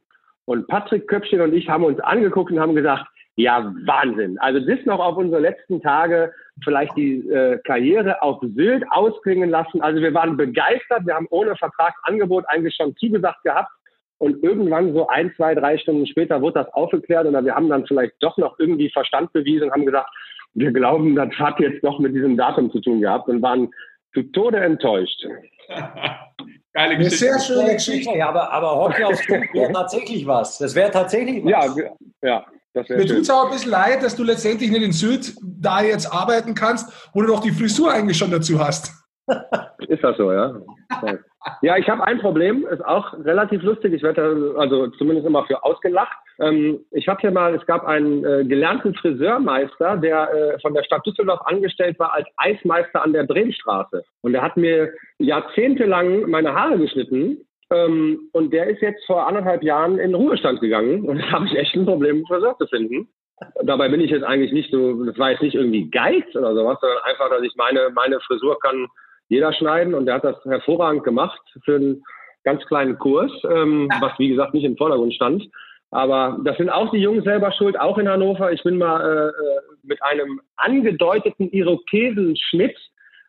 Und Patrick Köpfchen und ich haben uns angeguckt und haben gesagt, ja, Wahnsinn. Also das noch auf unsere letzten Tage vielleicht die äh, Karriere auf Sylt ausklingen lassen. Also wir waren begeistert. Wir haben ohne Vertragsangebot eigentlich schon zugesagt gehabt. Und irgendwann so ein, zwei, drei Stunden später wurde das aufgeklärt oder wir haben dann vielleicht doch noch irgendwie Verstand bewiesen und haben gesagt, wir glauben, das hat jetzt doch mit diesem Datum zu tun gehabt und waren zu Tode enttäuscht. Geile Geschichte. Eine sehr schöne Geschichte. Ja, aber, aber Hockey aufs wäre tatsächlich was. Das wäre tatsächlich was. Ja, ja. Das Mir tut es auch ein bisschen leid, dass du letztendlich nicht in Süd da jetzt arbeiten kannst, wo du doch die Frisur eigentlich schon dazu hast. Ist das so, ja? Ja, ich habe ein Problem, ist auch relativ lustig. Ich werde also zumindest immer für ausgelacht. Ähm, ich habe hier mal, es gab einen äh, gelernten Friseurmeister, der äh, von der Stadt Düsseldorf angestellt war als Eismeister an der Bremenstraße. Und der hat mir jahrzehntelang meine Haare geschnitten. Ähm, und der ist jetzt vor anderthalb Jahren in Ruhestand gegangen. Und da habe ich echt ein Problem, einen Friseur zu finden. Dabei bin ich jetzt eigentlich nicht so, das war jetzt nicht irgendwie Geiz oder sowas, sondern einfach, dass ich meine, meine Frisur kann jeder schneiden und der hat das hervorragend gemacht für einen ganz kleinen Kurs, ähm, was wie gesagt nicht im Vordergrund stand. Aber das sind auch die Jungs selber schuld, auch in Hannover. Ich bin mal äh, äh mit einem angedeuteten Irokesenschnitt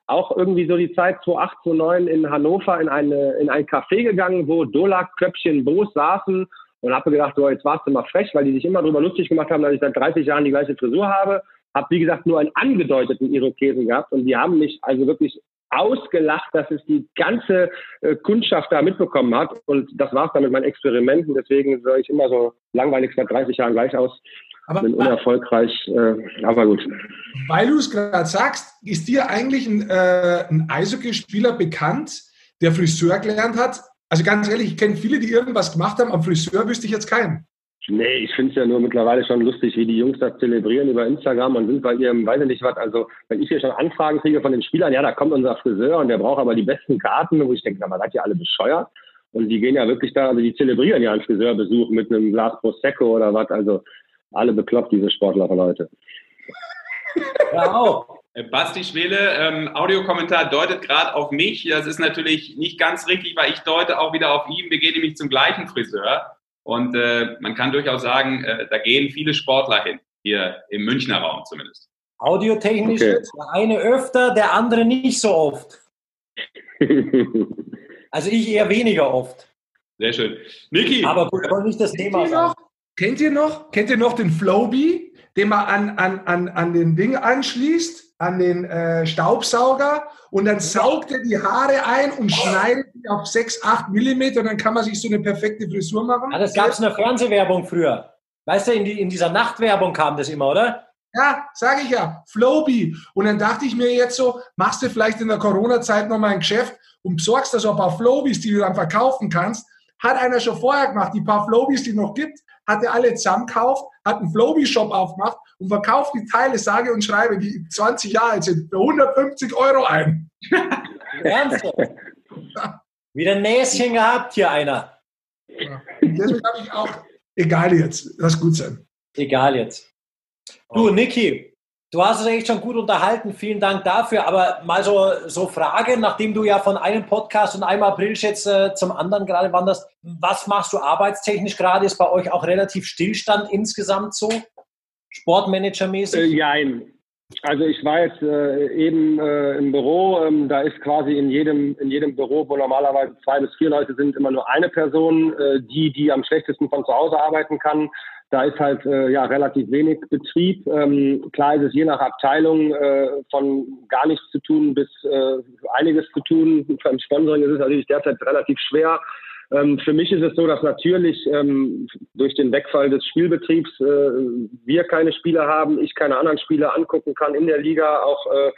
auch irgendwie so die Zeit 2008, 2009 in Hannover in, eine, in ein Café gegangen, wo Dolak, Köpfchen, Boos saßen und habe gedacht, so, jetzt warst du mal frech, weil die sich immer darüber lustig gemacht haben, dass ich seit 30 Jahren die gleiche Frisur habe. Habe, wie gesagt, nur einen angedeuteten Irokesen gehabt und die haben mich also wirklich ausgelacht, dass es die ganze äh, Kundschaft da mitbekommen hat. Und das war's dann mit meinen Experimenten. Deswegen soll ich immer so langweilig seit 30 Jahren gleich aus. Aber, bin unerfolgreich, äh, aber gut. Weil du es gerade sagst, ist dir eigentlich ein, äh, ein Eishockeyspieler bekannt, der Friseur gelernt hat? Also ganz ehrlich, ich kenne viele, die irgendwas gemacht haben. Am Friseur wüsste ich jetzt keinen. Nee, ich finde es ja nur mittlerweile schon lustig, wie die Jungs das zelebrieren über Instagram und sind bei ihrem, weiß ich nicht was, also wenn ich hier schon Anfragen kriege von den Spielern, ja, da kommt unser Friseur und der braucht aber die besten Karten, wo ich denke, na, seid ihr alle bescheuert? Und die gehen ja wirklich da, also die zelebrieren ja einen Friseurbesuch mit einem Glas Prosecco oder was, also alle bekloppt, diese Sportler von heute. Ja, auch. Äh, Basti Schwele, ähm, Audiokommentar deutet gerade auf mich. Das ist natürlich nicht ganz richtig, weil ich deute auch wieder auf ihn. Wir gehen nämlich zum gleichen Friseur. Und äh, man kann durchaus sagen, äh, da gehen viele Sportler hin, hier im Münchner Raum zumindest. Audiotechnisch okay. der eine öfter, der andere nicht so oft. also ich eher weniger oft. Sehr schön. Niki. Aber gut, aber nicht das Thema sein. Kennt ihr noch? Kennt ihr noch den Flowbee, den man an, an, an, an den Ding anschließt, an den äh, Staubsauger und dann saugt er die Haare ein und schneidet die auf 6, 8 Millimeter und dann kann man sich so eine perfekte Frisur machen. Ja, das gab es in der Fernsehwerbung früher. Weißt du, in, die, in dieser Nachtwerbung kam das immer, oder? Ja, sage ich ja, Flowbee. Und dann dachte ich mir jetzt so, machst du vielleicht in der Corona-Zeit nochmal ein Geschäft und besorgst da so ein paar Flowbees, die du dann verkaufen kannst. Hat einer schon vorher gemacht, die paar Flowbees, die es noch gibt, hat er alle zusammengekauft, hat einen Flowbee-Shop aufgemacht und verkauft die Teile, sage und schreibe, die 20 Jahre alt sind, für 150 Euro ein. Ernsthaft? Wieder ein Näschen gehabt hier einer. Ja. Deswegen habe ich auch, egal jetzt, lass gut sein. Egal jetzt. Du, Niki, du hast es echt schon gut unterhalten. Vielen Dank dafür. Aber mal so, so Frage, nachdem du ja von einem Podcast und einem April jetzt äh, zum anderen gerade wanderst, was machst du arbeitstechnisch gerade? Ist bei euch auch relativ Stillstand insgesamt so? Sportmanagermäßig? Äh, jein. Also ich war jetzt äh, eben äh, im Büro, ähm, da ist quasi in jedem, in jedem Büro, wo normalerweise zwei bis vier Leute sind, immer nur eine Person, äh, die, die am schlechtesten von zu Hause arbeiten kann. Da ist halt äh, ja relativ wenig Betrieb. Ähm, klar ist es je nach Abteilung äh, von gar nichts zu tun bis äh, einiges zu tun. Beim Sponsoring ist es natürlich derzeit relativ schwer. Ähm, für mich ist es so, dass natürlich ähm, durch den Wegfall des Spielbetriebs äh, wir keine Spieler haben, ich keine anderen Spieler angucken kann in der Liga, auch äh,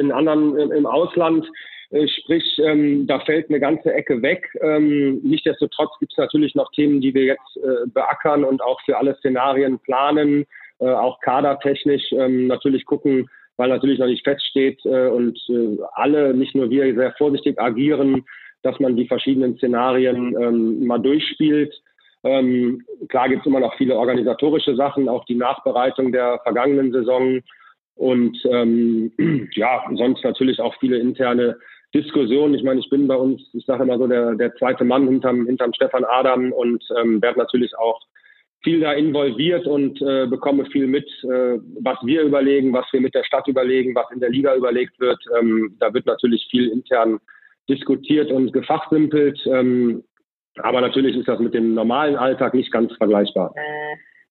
in anderen im, im Ausland. Äh, sprich, ähm, da fällt eine ganze Ecke weg. Ähm, Nichtsdestotrotz gibt es natürlich noch Themen, die wir jetzt äh, beackern und auch für alle Szenarien planen, äh, auch kadertechnisch ähm, natürlich gucken, weil natürlich noch nicht feststeht äh, und äh, alle, nicht nur wir, sehr vorsichtig agieren, dass man die verschiedenen Szenarien ähm, mal durchspielt. Ähm, klar gibt es immer noch viele organisatorische Sachen, auch die Nachbereitung der vergangenen Saison und ähm, ja, sonst natürlich auch viele interne Diskussionen. Ich meine, ich bin bei uns, ich sage immer so, der, der zweite Mann hinterm, hinterm Stefan Adam und ähm, werde natürlich auch viel da involviert und äh, bekomme viel mit, äh, was wir überlegen, was wir mit der Stadt überlegen, was in der Liga überlegt wird. Ähm, da wird natürlich viel intern diskutiert und gefachsimpelt. Ähm, aber natürlich ist das mit dem normalen Alltag nicht ganz vergleichbar.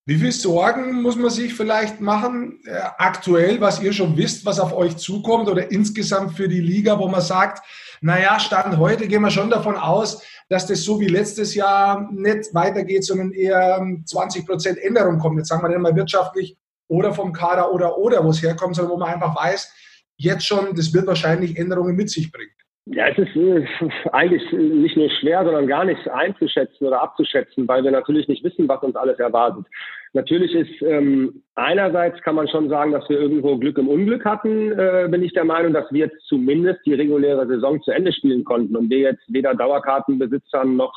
Wie viel Sorgen muss man sich vielleicht machen, äh, aktuell, was ihr schon wisst, was auf euch zukommt oder insgesamt für die Liga, wo man sagt, naja, Stand heute gehen wir schon davon aus, dass das so wie letztes Jahr nicht weitergeht, sondern eher 20 Prozent Änderung kommt. Jetzt sagen wir nicht mal wirtschaftlich oder vom Kader oder oder, wo es herkommt, sondern wo man einfach weiß, jetzt schon, das wird wahrscheinlich Änderungen mit sich bringen. Ja, es ist äh, eigentlich nicht nur schwer, sondern gar nicht einzuschätzen oder abzuschätzen, weil wir natürlich nicht wissen, was uns alles erwartet. Natürlich ist ähm, einerseits kann man schon sagen, dass wir irgendwo Glück im Unglück hatten, äh, bin ich der Meinung, dass wir jetzt zumindest die reguläre Saison zu Ende spielen konnten und wir jetzt weder Dauerkartenbesitzern noch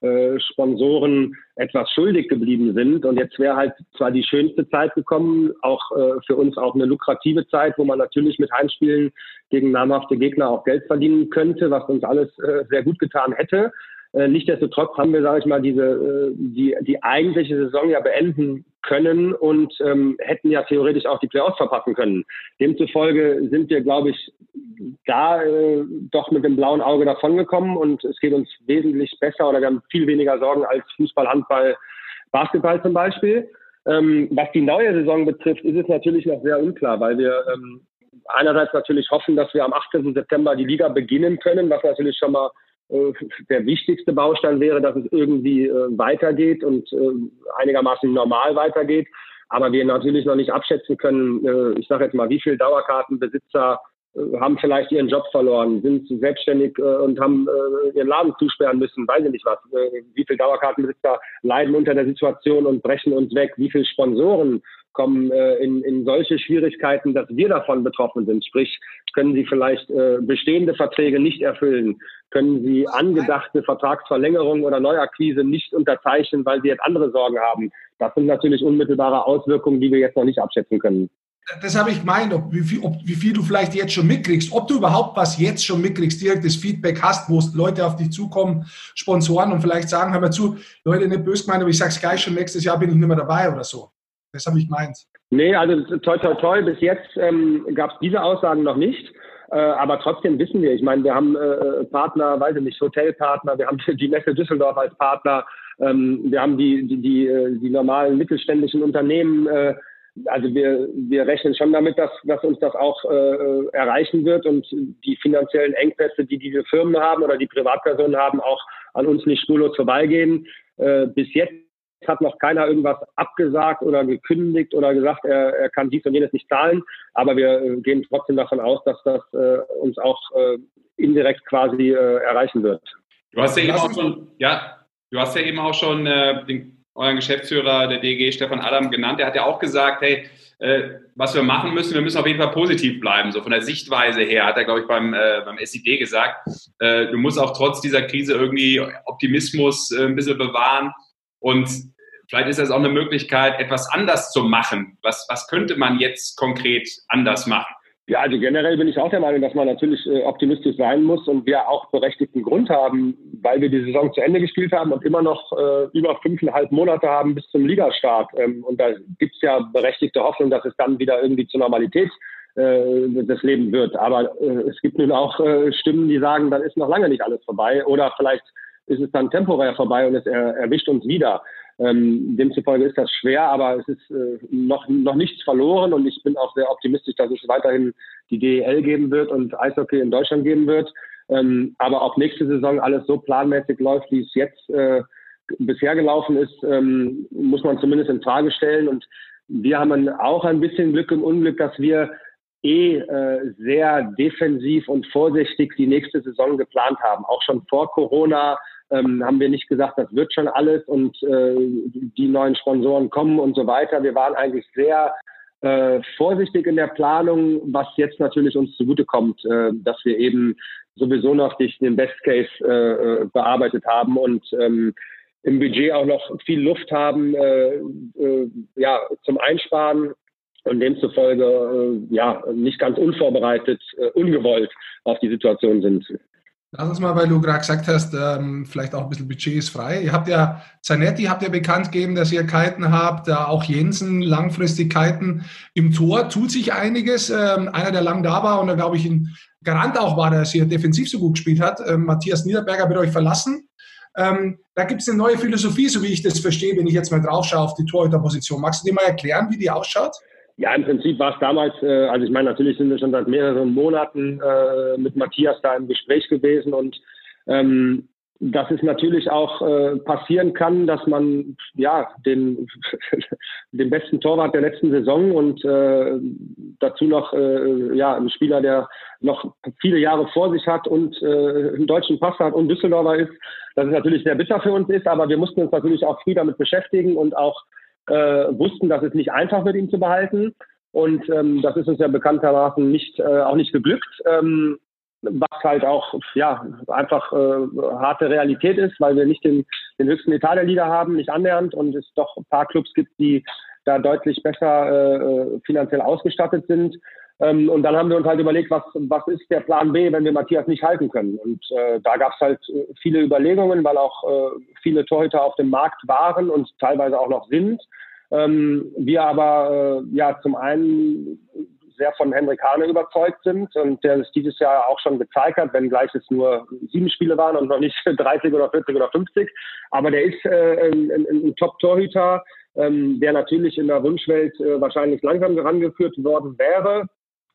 äh, Sponsoren etwas schuldig geblieben sind. Und jetzt wäre halt zwar die schönste Zeit gekommen, auch äh, für uns auch eine lukrative Zeit, wo man natürlich mit Heimspielen gegen namhafte Gegner auch Geld verdienen könnte, was uns alles äh, sehr gut getan hätte. Äh, Nichtsdestotrotz haben wir, sage ich mal, diese äh, die die eigentliche Saison ja beenden können und ähm, hätten ja theoretisch auch die Playoffs verpassen können. Demzufolge sind wir, glaube ich, da äh, doch mit dem blauen Auge davongekommen und es geht uns wesentlich besser oder wir haben viel weniger Sorgen als Fußball, Handball, Basketball zum Beispiel. Ähm, was die neue Saison betrifft, ist es natürlich noch sehr unklar, weil wir ähm, einerseits natürlich hoffen, dass wir am 18. September die Liga beginnen können, was natürlich schon mal der wichtigste Baustein wäre, dass es irgendwie äh, weitergeht und äh, einigermaßen normal weitergeht. Aber wir natürlich noch nicht abschätzen können, äh, ich sage jetzt mal, wie viele Dauerkartenbesitzer äh, haben vielleicht ihren Job verloren, sind selbstständig äh, und haben ihren Laden zusperren müssen, weiß ich nicht was. wie viele Dauerkartenbesitzer leiden unter der Situation und brechen uns weg, wie viele Sponsoren kommen äh, in, in solche Schwierigkeiten, dass wir davon betroffen sind. Sprich, können sie vielleicht äh, bestehende Verträge nicht erfüllen? Können sie angedachte Vertragsverlängerungen oder Neuakquise nicht unterzeichnen, weil sie jetzt andere Sorgen haben? Das sind natürlich unmittelbare Auswirkungen, die wir jetzt noch nicht abschätzen können. Das habe ich gemeint, ob, wie, viel, ob, wie viel du vielleicht jetzt schon mitkriegst, ob du überhaupt was jetzt schon mitkriegst, direktes Feedback hast, wo Leute auf dich zukommen, Sponsoren und vielleicht sagen, hör mal zu, Leute, nicht böse gemeint, aber ich sage es gleich schon, nächstes Jahr bin ich nicht mehr dabei oder so. Das habe ich gemeint. Nee, also toi toi toi, bis jetzt ähm, gab es diese Aussagen noch nicht. Äh, aber trotzdem wissen wir, ich meine, wir haben äh, Partner, weiß ich nicht, Hotelpartner, wir haben die Messe Düsseldorf als Partner, ähm, wir haben die, die, die, äh, die normalen mittelständischen Unternehmen. Äh, also wir, wir rechnen schon damit, dass, dass uns das auch äh, erreichen wird und die finanziellen Engpässe, die diese Firmen haben oder die Privatpersonen haben, auch an uns nicht spurlos vorbeigehen. Äh, bis jetzt hat noch keiner irgendwas abgesagt oder gekündigt oder gesagt, er, er kann dies und jenes nicht zahlen. Aber wir äh, gehen trotzdem davon aus, dass das äh, uns auch äh, indirekt quasi äh, erreichen wird. Du hast ja eben auch schon, ja, du hast ja eben auch schon äh, den, euren Geschäftsführer der DG Stefan Adam genannt. Der hat ja auch gesagt, hey, äh, was wir machen müssen, wir müssen auf jeden Fall positiv bleiben. So von der Sichtweise her hat er, glaube ich, beim, äh, beim SID gesagt, äh, du musst auch trotz dieser Krise irgendwie Optimismus äh, ein bisschen bewahren. Und vielleicht ist das auch eine Möglichkeit, etwas anders zu machen. Was, was könnte man jetzt konkret anders machen? Ja, also generell bin ich auch der Meinung, dass man natürlich äh, optimistisch sein muss und wir auch berechtigten Grund haben, weil wir die Saison zu Ende gespielt haben und immer noch äh, über fünfeinhalb Monate haben bis zum Ligastart. Ähm, und da gibt es ja berechtigte Hoffnung, dass es dann wieder irgendwie zur Normalität äh, das Leben wird. Aber äh, es gibt nun auch äh, Stimmen, die sagen, dann ist noch lange nicht alles vorbei oder vielleicht ist es dann temporär vorbei und es er, erwischt uns wieder. Ähm, demzufolge ist das schwer, aber es ist äh, noch, noch nichts verloren und ich bin auch sehr optimistisch, dass es weiterhin die DEL geben wird und Eishockey in Deutschland geben wird. Ähm, aber auch nächste Saison alles so planmäßig läuft, wie es jetzt äh, bisher gelaufen ist, ähm, muss man zumindest in Frage stellen. Und wir haben auch ein bisschen Glück im Unglück, dass wir eh äh, sehr defensiv und vorsichtig die nächste Saison geplant haben. Auch schon vor Corona ähm, haben wir nicht gesagt, das wird schon alles und äh, die neuen Sponsoren kommen und so weiter. Wir waren eigentlich sehr äh, vorsichtig in der Planung, was jetzt natürlich uns zugutekommt, äh, dass wir eben sowieso noch den Best Case äh, äh, bearbeitet haben und ähm, im Budget auch noch viel Luft haben äh, äh, ja, zum Einsparen und demzufolge äh, ja nicht ganz unvorbereitet, äh, ungewollt auf die Situation sind. Lass uns mal, weil du gerade gesagt hast, ähm, vielleicht auch ein bisschen Budget ist frei. Ihr habt ja, Zanetti habt ihr bekannt gegeben, dass ihr Kiten habt, äh, auch Jensen, Langfristigkeiten Im Tor tut sich einiges. Ähm, einer, der lang da war und da glaube ich ein Garant auch war, dass ihr defensiv so gut gespielt hat, ähm, Matthias Niederberger wird euch verlassen. Ähm, da gibt es eine neue Philosophie, so wie ich das verstehe, wenn ich jetzt mal drauf schaue auf die Torhüterposition. Magst du dir mal erklären, wie die ausschaut? Ja, im Prinzip war es damals, äh, also ich meine, natürlich sind wir schon seit mehreren Monaten äh, mit Matthias da im Gespräch gewesen und ähm, dass es natürlich auch äh, passieren kann, dass man ja den, den besten Torwart der letzten Saison und äh, dazu noch äh, ja einen Spieler, der noch viele Jahre vor sich hat und äh, einen deutschen Pass hat und Düsseldorfer ist, dass es natürlich sehr bitter für uns ist, aber wir mussten uns natürlich auch früh damit beschäftigen und auch äh, wussten, dass es nicht einfach wird, ihn zu behalten. Und ähm, das ist uns ja bekanntermaßen nicht, äh, auch nicht geglückt, ähm, was halt auch ja einfach äh, harte Realität ist, weil wir nicht den, den höchsten Etat der Liga haben, nicht annähernd und es doch ein paar Clubs gibt, die da deutlich besser äh, finanziell ausgestattet sind. Ähm, und dann haben wir uns halt überlegt, was, was ist der Plan B, wenn wir Matthias nicht halten können. Und äh, da gab es halt äh, viele Überlegungen, weil auch äh, viele Torhüter auf dem Markt waren und teilweise auch noch sind. Ähm, wir aber äh, ja zum einen sehr von Henrik Hane überzeugt sind und der es dieses Jahr auch schon gezeigt hat, wenngleich es nur sieben Spiele waren und noch nicht 30 oder 40 oder 50. Aber der ist äh, ein, ein Top-Torhüter, ähm, der natürlich in der Wunschwelt äh, wahrscheinlich langsam herangeführt worden wäre.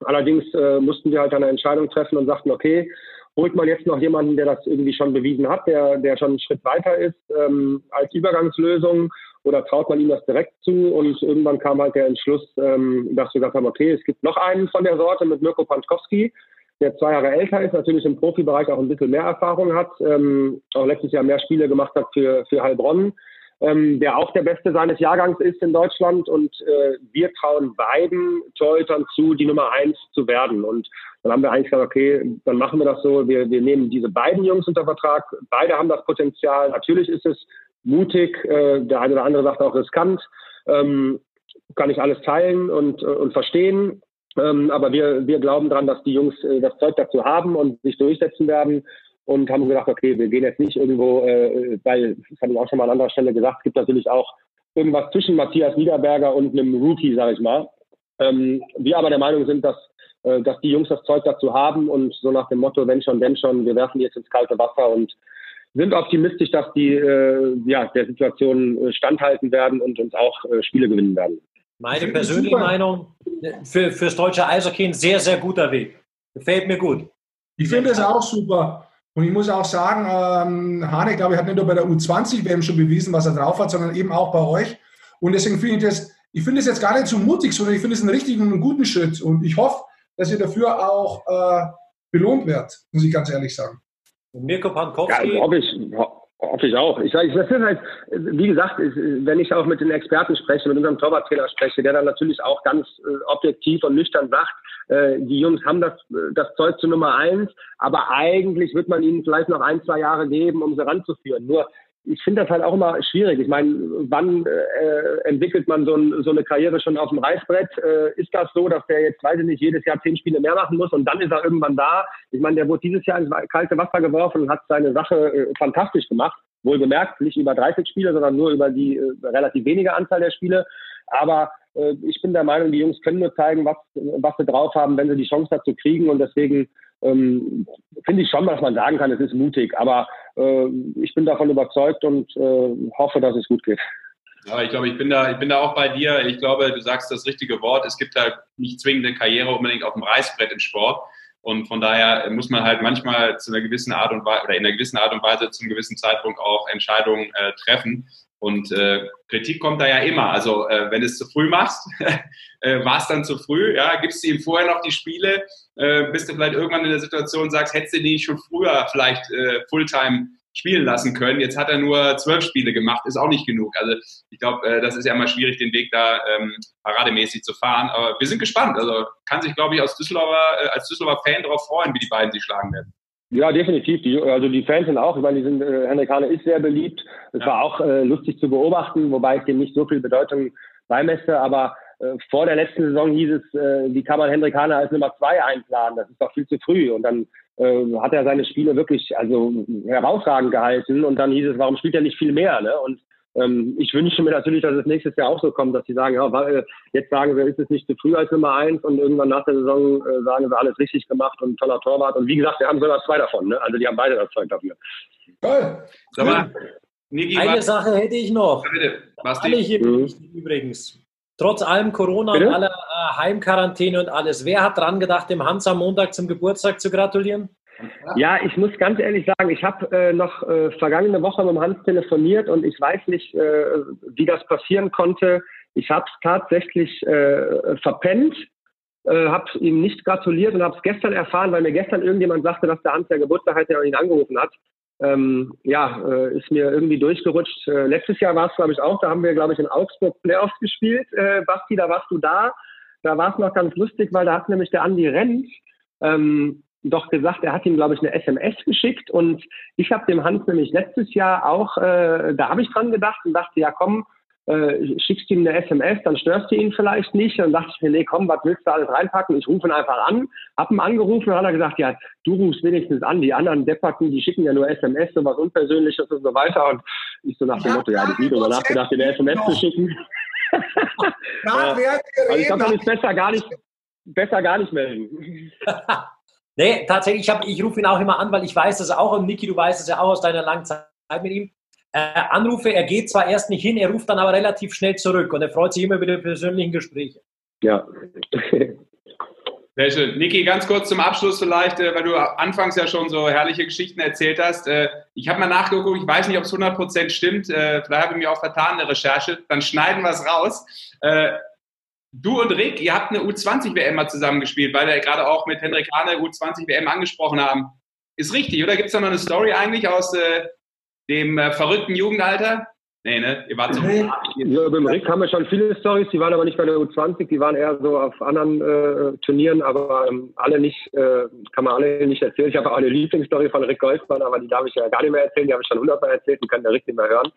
Allerdings äh, mussten wir halt eine Entscheidung treffen und sagten, okay, holt man jetzt noch jemanden, der das irgendwie schon bewiesen hat, der, der schon einen Schritt weiter ist, ähm, als Übergangslösung oder traut man ihm das direkt zu? Und irgendwann kam halt der Entschluss, ähm, dass wir gesagt haben, okay, es gibt noch einen von der Sorte mit Mirko Pantkowski, der zwei Jahre älter ist, natürlich im Profibereich auch ein bisschen mehr Erfahrung hat, ähm, auch letztes Jahr mehr Spiele gemacht hat für, für Heilbronn, ähm, der auch der Beste seines Jahrgangs ist in Deutschland. Und äh, wir trauen beiden Torhütern zu, die Nummer eins zu werden. Und dann haben wir eigentlich gesagt, okay, dann machen wir das so. Wir, wir nehmen diese beiden Jungs unter Vertrag. Beide haben das Potenzial. Natürlich ist es mutig, äh, der eine oder andere sagt auch riskant, ähm, kann ich alles teilen und, äh, und verstehen. Ähm, aber wir, wir glauben daran, dass die Jungs äh, das Zeug dazu haben und sich durchsetzen werden und haben gedacht, okay, wir gehen jetzt nicht irgendwo, äh, weil, das habe ich auch schon mal an anderer Stelle gesagt, es gibt natürlich auch irgendwas zwischen Matthias Niederberger und einem Rookie, sage ich mal. Ähm, wir aber der Meinung sind, dass, äh, dass die Jungs das Zeug dazu haben und so nach dem Motto, wenn schon, wenn schon, wir werfen die jetzt ins kalte Wasser und sind optimistisch, dass die äh, ja, der Situation äh, standhalten werden und uns auch äh, Spiele gewinnen werden. Meine persönliche Meinung, für, fürs deutsche Eishockey ein sehr, sehr guter Weg. Gefällt mir gut. Ich finde es auch super. Und ich muss auch sagen, ähm, Hane, glaube ich, hat nicht nur bei der U20-WM schon bewiesen, was er drauf hat, sondern eben auch bei euch. Und deswegen finde ich das, ich finde es jetzt gar nicht so mutig, sondern ich finde es einen richtigen und einen guten Schritt. Und ich hoffe, dass ihr dafür auch äh, belohnt werdet, muss ich ganz ehrlich sagen. Mirko Pankowski. Ja, hoffe ich, hoffe ich auch. Ich sage, das ist halt, wie gesagt, wenn ich auch mit den Experten spreche, mit unserem Torwarttrainer spreche, der dann natürlich auch ganz äh, objektiv und nüchtern sagt, äh, die Jungs haben das, das Zeug zu Nummer eins, aber eigentlich wird man ihnen vielleicht noch ein, zwei Jahre geben, um sie ranzuführen. Nur ich finde das halt auch immer schwierig. Ich meine, wann äh, entwickelt man so, ein, so, eine Karriere schon auf dem Reißbrett? Äh, ist das so, dass der jetzt, weiß ich nicht, jedes Jahr zehn Spiele mehr machen muss und dann ist er irgendwann da? Ich meine, der wurde dieses Jahr ins kalte Wasser geworfen und hat seine Sache äh, fantastisch gemacht. Wohlgemerkt, nicht über 30 Spiele, sondern nur über die äh, relativ wenige Anzahl der Spiele. Aber äh, ich bin der Meinung, die Jungs können nur zeigen, was, was sie drauf haben, wenn sie die Chance dazu kriegen. Und deswegen ähm, finde ich schon, dass man sagen kann, es ist mutig. Aber äh, ich bin davon überzeugt und äh, hoffe, dass es gut geht. Ja, ich glaube, ich bin da, ich bin da auch bei dir. Ich glaube, du sagst das richtige Wort. Es gibt halt nicht zwingende Karriere unbedingt auf dem Reißbrett im Sport. Und von daher muss man halt manchmal zu einer gewissen Art und Weise oder in einer gewissen Art und Weise zum gewissen Zeitpunkt auch Entscheidungen äh, treffen. Und äh, Kritik kommt da ja immer. Also äh, wenn du es zu früh machst, äh, war es dann zu früh. Ja, gibst du ihm vorher noch die Spiele, äh, bist du vielleicht irgendwann in der Situation, sagst, hättest du die schon früher vielleicht äh, Fulltime spielen lassen können. Jetzt hat er nur zwölf Spiele gemacht, ist auch nicht genug. Also ich glaube, äh, das ist ja immer schwierig, den Weg da ähm, parademäßig zu fahren. Aber wir sind gespannt. Also kann sich, glaube ich, als Düsseldorfer, äh, als Düsseldorfer Fan darauf freuen, wie die beiden sich schlagen werden. Ja, definitiv. Die, also die Fans sind auch, ich meine, die sind, äh, Henrik Hane ist sehr beliebt. Es ja. war auch äh, lustig zu beobachten, wobei ich dem nicht so viel Bedeutung beimesse, aber äh, vor der letzten Saison hieß es, äh, wie kann man Hendrik Hane als Nummer zwei einplanen? Das ist doch viel zu früh. Und dann äh, hat er seine Spiele wirklich also herausragend gehalten. Und dann hieß es, warum spielt er nicht viel mehr? Ne? Und ähm, ich wünsche mir natürlich, dass es nächstes Jahr auch so kommt, dass sie sagen, ja, weil, jetzt sagen wir, ist es nicht zu früh als Nummer eins und irgendwann nach der Saison äh, sagen wir, alles richtig gemacht und toller Torwart. Und wie gesagt, wir haben sogar zwei davon. Ne? Also die haben beide das Zeug dafür. Toll. Sag mal, Niki, Eine was? Sache hätte ich noch. Ja, bitte. Was Alle hier mhm. übrigens. Trotz allem Corona bitte? und aller äh, Heimquarantäne und alles. Wer hat dran gedacht, dem Hans am Montag zum Geburtstag zu gratulieren? Ja, ich muss ganz ehrlich sagen, ich habe äh, noch äh, vergangene Woche mit dem Hans telefoniert und ich weiß nicht, äh, wie das passieren konnte. Ich habe es tatsächlich äh, verpennt, äh, habe ihm nicht gratuliert und habe es gestern erfahren, weil mir gestern irgendjemand sagte, dass der Hans ja Geburtstag hat, der ihn angerufen hat. Ähm, ja, äh, ist mir irgendwie durchgerutscht. letztes Jahr war es, glaube ich, auch, da haben wir, glaube ich, in Augsburg Playoffs gespielt. Basti, da warst du da. Da war es noch ganz lustig, weil da hat nämlich der Andi Renz ähm, doch gesagt, er hat ihm, glaube ich, eine SMS geschickt und ich habe dem Hans nämlich letztes Jahr auch, äh, da habe ich dran gedacht und dachte, ja komm, äh, schickst ihm eine SMS, dann störst du ihn vielleicht nicht. Dann dachte ich mir, nee, komm, was willst du alles reinpacken? Ich rufe ihn einfach an, hab ihn angerufen und hat er gesagt, ja, du rufst wenigstens an, die anderen Depperten, die schicken ja nur SMS, so was Unpersönliches und so weiter. Und ich so nach dem Motto, ja, ich nie drüber nachgedacht, dir eine SMS zu schicken. ja, also ich glaube, dann ist besser gar nicht, besser gar nicht melden. Nee, tatsächlich, ich, hab, ich rufe ihn auch immer an, weil ich weiß das auch, und Niki, du weißt es ja auch aus deiner langen Zeit mit ihm. Äh, Anrufe, er geht zwar erst nicht hin, er ruft dann aber relativ schnell zurück und er freut sich immer über die persönlichen Gespräche. Ja. Sehr schön. Niki, ganz kurz zum Abschluss vielleicht, äh, weil du anfangs ja schon so herrliche Geschichten erzählt hast. Äh, ich habe mal nachgeguckt, ich weiß nicht, ob es 100% stimmt, äh, vielleicht habe ich mir auch vertan in der Recherche, dann schneiden wir es raus. Äh, Du und Rick, ihr habt eine U20-WM mal zusammengespielt, weil wir gerade auch mit Henrik Hane U20-WM angesprochen haben. Ist richtig, oder? Gibt es da noch eine Story eigentlich aus äh, dem äh, verrückten Jugendalter? Nee, ne? Ihr wart so. Nee. Ja, beim Rick haben wir schon viele Stories, die waren aber nicht bei der U20, die waren eher so auf anderen äh, Turnieren, aber ähm, alle nicht, äh, kann man alle nicht erzählen. Ich habe auch eine Lieblingsstory von Rick Golfmann, aber die darf ich ja gar nicht mehr erzählen, die habe ich schon hundertmal erzählt, die kann der Rick nicht mehr hören.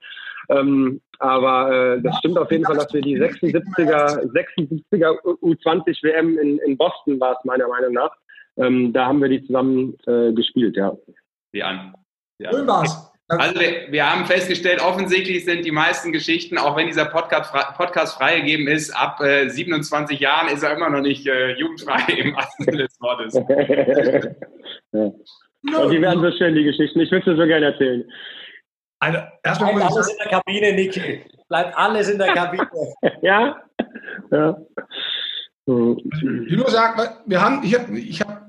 Ähm, aber äh, das stimmt auf jeden Fall, dass wir die 76er, 76er U20 WM in, in Boston war es meiner Meinung nach. Ähm, da haben wir die zusammen äh, gespielt, ja. Wie an. Ja. Schön war's. Also wir, wir, haben festgestellt, offensichtlich sind die meisten Geschichten, auch wenn dieser Podcast, Podcast freigegeben ist, ab äh, 27 Jahren ist er immer noch nicht äh, jugendfrei im wahrsten Sinne des Wortes. ja. Die werden so schön, die Geschichten. Ich würde sie so gerne erzählen. Also, erstmal Bleibt alles in der Kabine, Niki. Bleibt alles in der Kabine. ja. ja. Ich nur sagen, wir haben, ich habe ich hab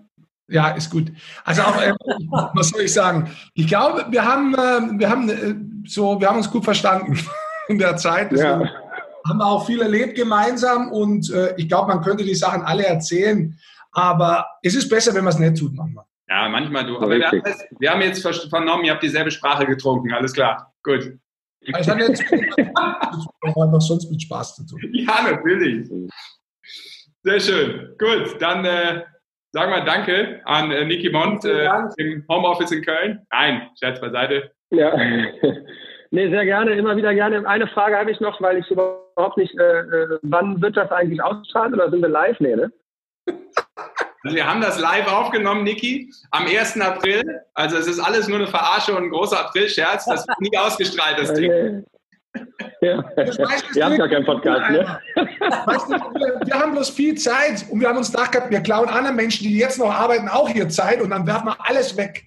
ja, ist gut. Also auch, äh, was soll ich sagen? Ich glaube, wir haben, äh, wir haben äh, so, wir haben uns gut verstanden in der Zeit. Ja. Haben wir auch viel erlebt gemeinsam und äh, ich glaube, man könnte die Sachen alle erzählen. Aber es ist besser, wenn man es nicht tut manchmal. Ja, manchmal du. Aber wir haben, wir haben, jetzt vernommen, ihr habt dieselbe Sprache getrunken. Alles klar. Gut. Es hat jetzt einfach sonst mit Spaß zu tun. Ja, natürlich. Sehr schön. Gut, dann sagen wir Danke an äh, Niki Mond äh, im Homeoffice in Köln. Nein, Scherz beiseite. Ja. nee, sehr gerne, immer wieder gerne. Eine Frage habe ich noch, weil ich überhaupt nicht, äh, äh, wann wird das eigentlich ausstrahlen oder sind wir live? Nee, ne? Also wir haben das live aufgenommen, Niki, am 1. April. Also es ist alles nur eine Verarsche und ein großer April-Scherz. Das wird nie ausgestrahlt, das Ding. Ja. Ihr habt gar keinen Podcast, ne? Weißt du, wir, wir, haben bloß viel Zeit und wir haben uns gedacht, wir klauen anderen Menschen, die jetzt noch arbeiten, auch hier Zeit und dann werfen wir alles weg.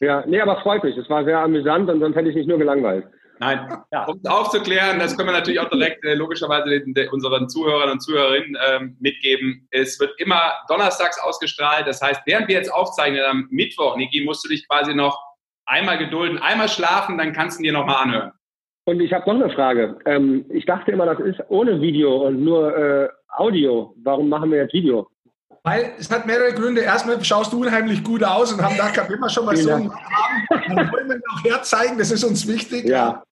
Ja, nee, aber freut mich. Es war sehr amüsant und sonst hätte ich mich nur gelangweilt. Nein, ja. um es aufzuklären, das können wir natürlich auch direkt äh, logischerweise den, den, unseren Zuhörern und Zuhörerinnen ähm, mitgeben. Es wird immer donnerstags ausgestrahlt. Das heißt, während wir jetzt aufzeichnen am Mittwoch, Niki, musst du dich quasi noch einmal gedulden, einmal schlafen, dann kannst du dir nochmal anhören. Und ich habe noch eine Frage. Ähm, ich dachte immer, das ist ohne Video und nur äh, Audio. Warum machen wir jetzt Video? Weil es hat mehrere Gründe. Erstmal schaust du unheimlich gut aus und haben da wenn wir schon mal so einen haben, dann wollen wir auch herzeigen, das ist uns wichtig. Ja.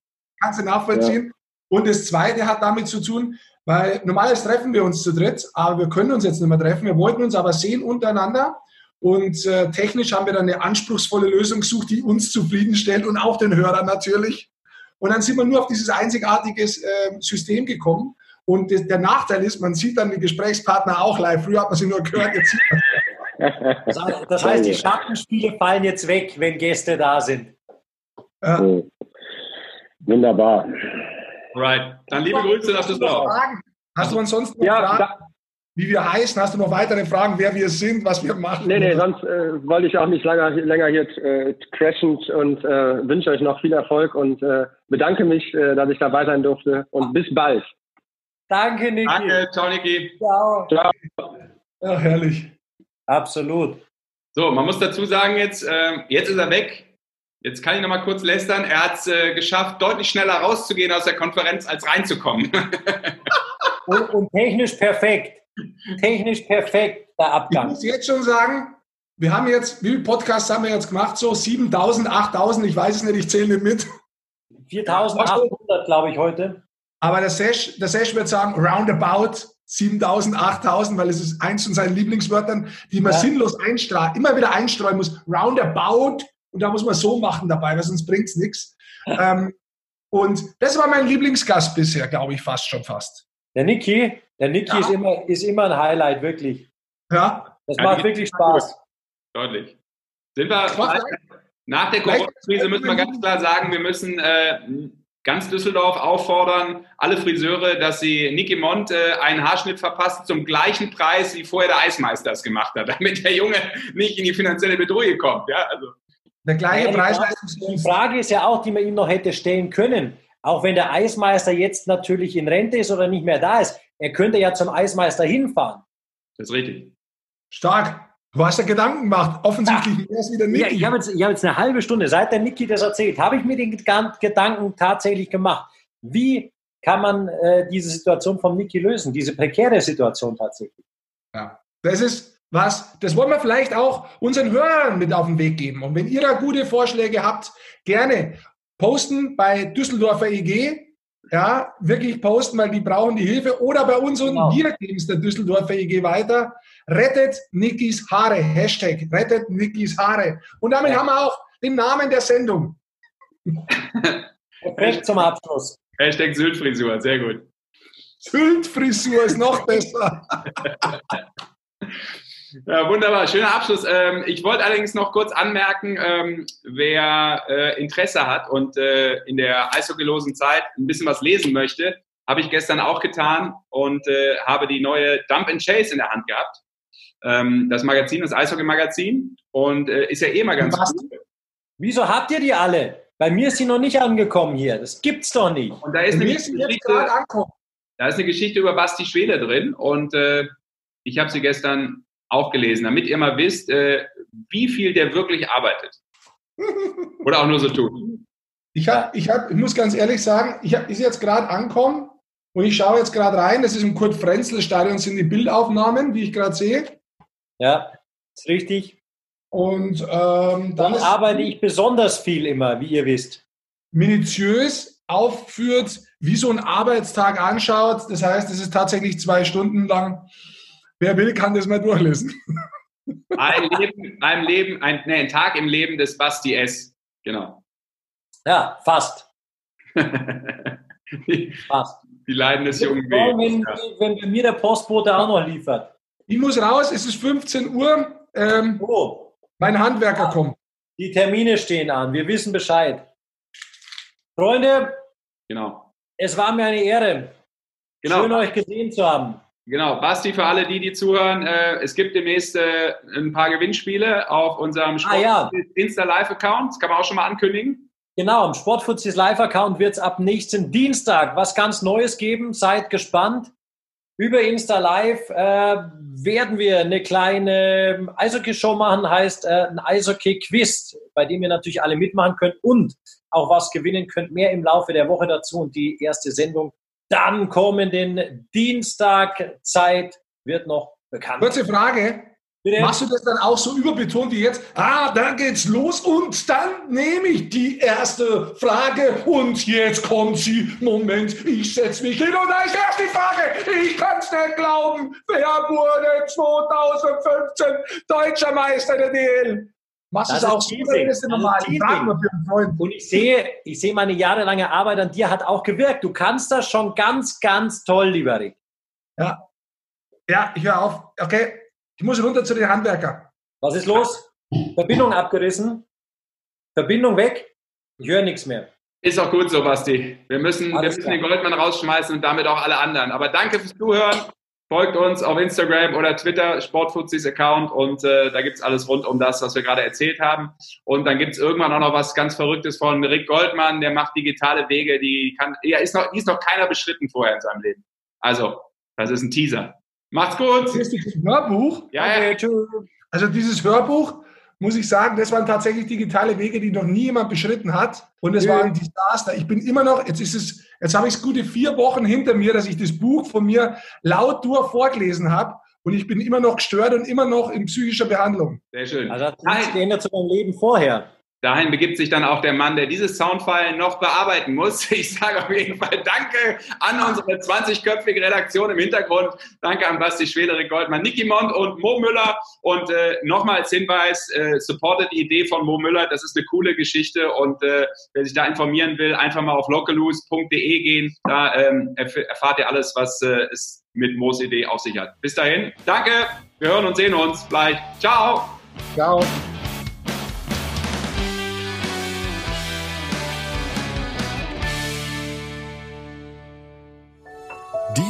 Kannst du nachvollziehen. Ja. Und das Zweite hat damit zu tun, weil normalerweise treffen wir uns zu dritt, aber wir können uns jetzt nicht mehr treffen. Wir wollten uns aber sehen untereinander. Und äh, technisch haben wir dann eine anspruchsvolle Lösung gesucht, die uns zufriedenstellt und auch den Hörern natürlich. Und dann sind wir nur auf dieses einzigartige äh, System gekommen. Und der Nachteil ist, man sieht dann die Gesprächspartner auch live. Früher hat man sie nur gehört, jetzt sieht man das, das heißt, die Schattenspiele fallen jetzt weg, wenn Gäste da sind. Ja. Wunderbar. Right. Dann liebe Grüße nach Düsseldorf. Hast du ansonsten noch ja, Fragen, wie wir heißen? Hast du noch weitere Fragen, wer wir sind, was wir machen? Nee, nee, sonst äh, wollte ich auch nicht länger, länger hier äh, crashen und äh, wünsche euch noch viel Erfolg und äh, bedanke mich, äh, dass ich dabei sein durfte und bis bald. Danke, Niki. Danke, ciao, Niki. Ciao. Ciao. Ja, herrlich. Absolut. So, man muss dazu sagen jetzt, äh, jetzt ist er weg. Jetzt kann ich noch mal kurz lästern. Er hat es äh, geschafft, deutlich schneller rauszugehen aus der Konferenz, als reinzukommen. und, und, technisch perfekt. Technisch perfekt, der Abgang. Ich muss jetzt schon sagen, wir haben jetzt, wie viele Podcasts haben wir jetzt gemacht? So 7000, 8000, ich weiß es nicht, ich zähle nicht mit. 4800, glaube ich, heute. Aber der Sesh, der Sesh wird sagen, roundabout 7000, 8000, weil es ist eins von seinen Lieblingswörtern, die man ja. sinnlos einstrahlt, immer wieder einstreuen muss. Roundabout. Und da muss man so machen dabei, weil sonst bringt es nichts. Ähm, und das war mein Lieblingsgast bisher, glaube ich, fast schon fast. Der Niki, der Niki ja. ist, immer, ist immer ein Highlight, wirklich. Ja. Das ja, macht wirklich Spaß. Deutlich. Sind wir nach der Corona-Krise müssen wir ganz klar sagen, wir müssen äh, ganz Düsseldorf auffordern, alle Friseure, dass sie Niki Mont äh, einen Haarschnitt verpassen zum gleichen Preis, wie vorher der Eismeister es gemacht hat, damit der Junge nicht in die finanzielle Bedrohung kommt. Ja, also. Der gleiche ja, Preis. Die Frage ist ja auch, die man ihm noch hätte stellen können. Auch wenn der Eismeister jetzt natürlich in Rente ist oder nicht mehr da ist, er könnte ja zum Eismeister hinfahren. Das ist richtig. Stark. Du hast ja Gedanken gemacht. Offensichtlich ja. ist wieder Niki. Ja, ich habe jetzt, hab jetzt eine halbe Stunde, seit der Niki das erzählt, habe ich mir den Gedanken tatsächlich gemacht. Wie kann man äh, diese Situation vom Niki lösen, diese prekäre Situation tatsächlich? Ja, das ist was, das wollen wir vielleicht auch unseren Hörern mit auf den Weg geben. Und wenn ihr da gute Vorschläge habt, gerne posten bei Düsseldorfer EG. Ja, wirklich posten, weil die brauchen die Hilfe. Oder bei uns und genau. wir geben es der Düsseldorfer EG weiter. Rettet Nikis Haare. Hashtag rettet Nikis Haare. Und damit ja. haben wir auch den Namen der Sendung. Perfekt zum Abschluss. Hashtag Syltfrisur, sehr gut. Syltfrisur ist noch besser. Ja, wunderbar, schöner Abschluss. Ähm, ich wollte allerdings noch kurz anmerken, ähm, wer äh, Interesse hat und äh, in der eishockeylosen Zeit ein bisschen was lesen möchte, habe ich gestern auch getan und äh, habe die neue Dump and Chase in der Hand gehabt. Ähm, das Magazin, das Eishockey-Magazin und ist ja eh mal ganz cool. Wieso habt ihr die alle? Bei mir ist sie noch nicht angekommen hier. Das gibt's doch nicht. Und da ist, eine Geschichte, da ist eine Geschichte über Basti Schwede drin und ich habe sie gestern auch gelesen, damit ihr mal wisst, äh, wie viel der wirklich arbeitet. Oder auch nur so tut. Ich, hab, ich, hab, ich muss ganz ehrlich sagen, ich hab, ist jetzt gerade ankommen und ich schaue jetzt gerade rein. Das ist im Kurt-Frenzel-Stadion, sind die Bildaufnahmen, die ich gerade sehe. Ja, ist richtig. Und ähm, dann, dann arbeite ich besonders viel immer, wie ihr wisst. Minutiös aufführt, wie so ein Arbeitstag anschaut. Das heißt, es ist tatsächlich zwei Stunden lang Wer will, kann das mal durchlesen. Ein Leben, ein Leben, ein, nee, ein Tag im Leben des Basti S. Genau. Ja, fast. die, fast. Die Leiden des jungen Wenn, wenn, wenn mir der Postbote auch noch liefert. Ich muss raus, es ist 15 Uhr. Ähm, oh. Mein Handwerker ja. kommt. Die Termine stehen an, wir wissen Bescheid. Freunde, genau. Es war mir eine Ehre. Genau. Schön, euch gesehen zu haben. Genau, Basti, für alle die, die zuhören, äh, es gibt demnächst äh, ein paar Gewinnspiele auf unserem Sport ah, ja. Insta-Live-Account. Das kann man auch schon mal ankündigen. Genau, im Sportfuzis Live-Account wird es ab nächsten Dienstag was ganz Neues geben. Seid gespannt. Über Insta Live äh, werden wir eine kleine Eishockey-Show machen, heißt äh, ein Eishockey-Quiz, bei dem ihr natürlich alle mitmachen könnt und auch was gewinnen könnt. Mehr im Laufe der Woche dazu und die erste Sendung dann kommenden Dienstag Zeit wird noch bekannt. Kurze Frage. Bitte? Machst du das dann auch so überbetont wie jetzt? Ah, dann geht's los und dann nehme ich die erste Frage und jetzt kommt sie. Moment, ich setze mich hin und da ist erst die Frage. Ich kann's nicht glauben. Wer wurde 2015 deutscher Meister der DL? Machst du es auch so, oder ist normal? Und ich sehe, ich sehe meine jahrelange Arbeit an dir hat auch gewirkt. Du kannst das schon ganz, ganz toll, lieber Rick. Ja. Ja, ich höre auf. Okay, ich muss runter zu den Handwerker. Was ist los? Verbindung abgerissen. Verbindung weg. Ich höre nichts mehr. Ist auch gut so, Basti. Wir müssen, wir müssen den Goldmann rausschmeißen und damit auch alle anderen. Aber danke fürs Zuhören. Folgt uns auf Instagram oder Twitter, Sportfuzis Account und äh, da gibt's alles rund um das, was wir gerade erzählt haben. Und dann gibt's irgendwann auch noch was ganz Verrücktes von Rick Goldmann, der macht digitale Wege, die kann, ja, ist noch, ist noch keiner beschritten vorher in seinem Leben. Also, das ist ein Teaser. Macht's gut! Hörbuch. Ja, ja. Also dieses Hörbuch, muss ich sagen, das waren tatsächlich digitale Wege, die noch nie jemand beschritten hat. Und es war ein Desaster. Ich bin immer noch, jetzt ist es, jetzt habe ich es gute vier Wochen hinter mir, dass ich das Buch von mir laut durch vorgelesen habe. Und ich bin immer noch gestört und immer noch in psychischer Behandlung. Sehr schön. Also hat sich geändert zu meinem Leben vorher. Dahin begibt sich dann auch der Mann, der dieses Soundfile noch bearbeiten muss. Ich sage auf jeden Fall Danke an unsere 20-köpfige Redaktion im Hintergrund. Danke an Basti Schwedere, Goldmann, Niki Mond und Mo Müller. Und äh, nochmals Hinweis, äh, supportet die Idee von Mo Müller. Das ist eine coole Geschichte. Und äh, wer sich da informieren will, einfach mal auf localus.de gehen. Da ähm, erf erfahrt ihr alles, was äh, es mit Mo's Idee auf sich hat. Bis dahin, danke. Wir hören und sehen uns gleich. Ciao. Ciao.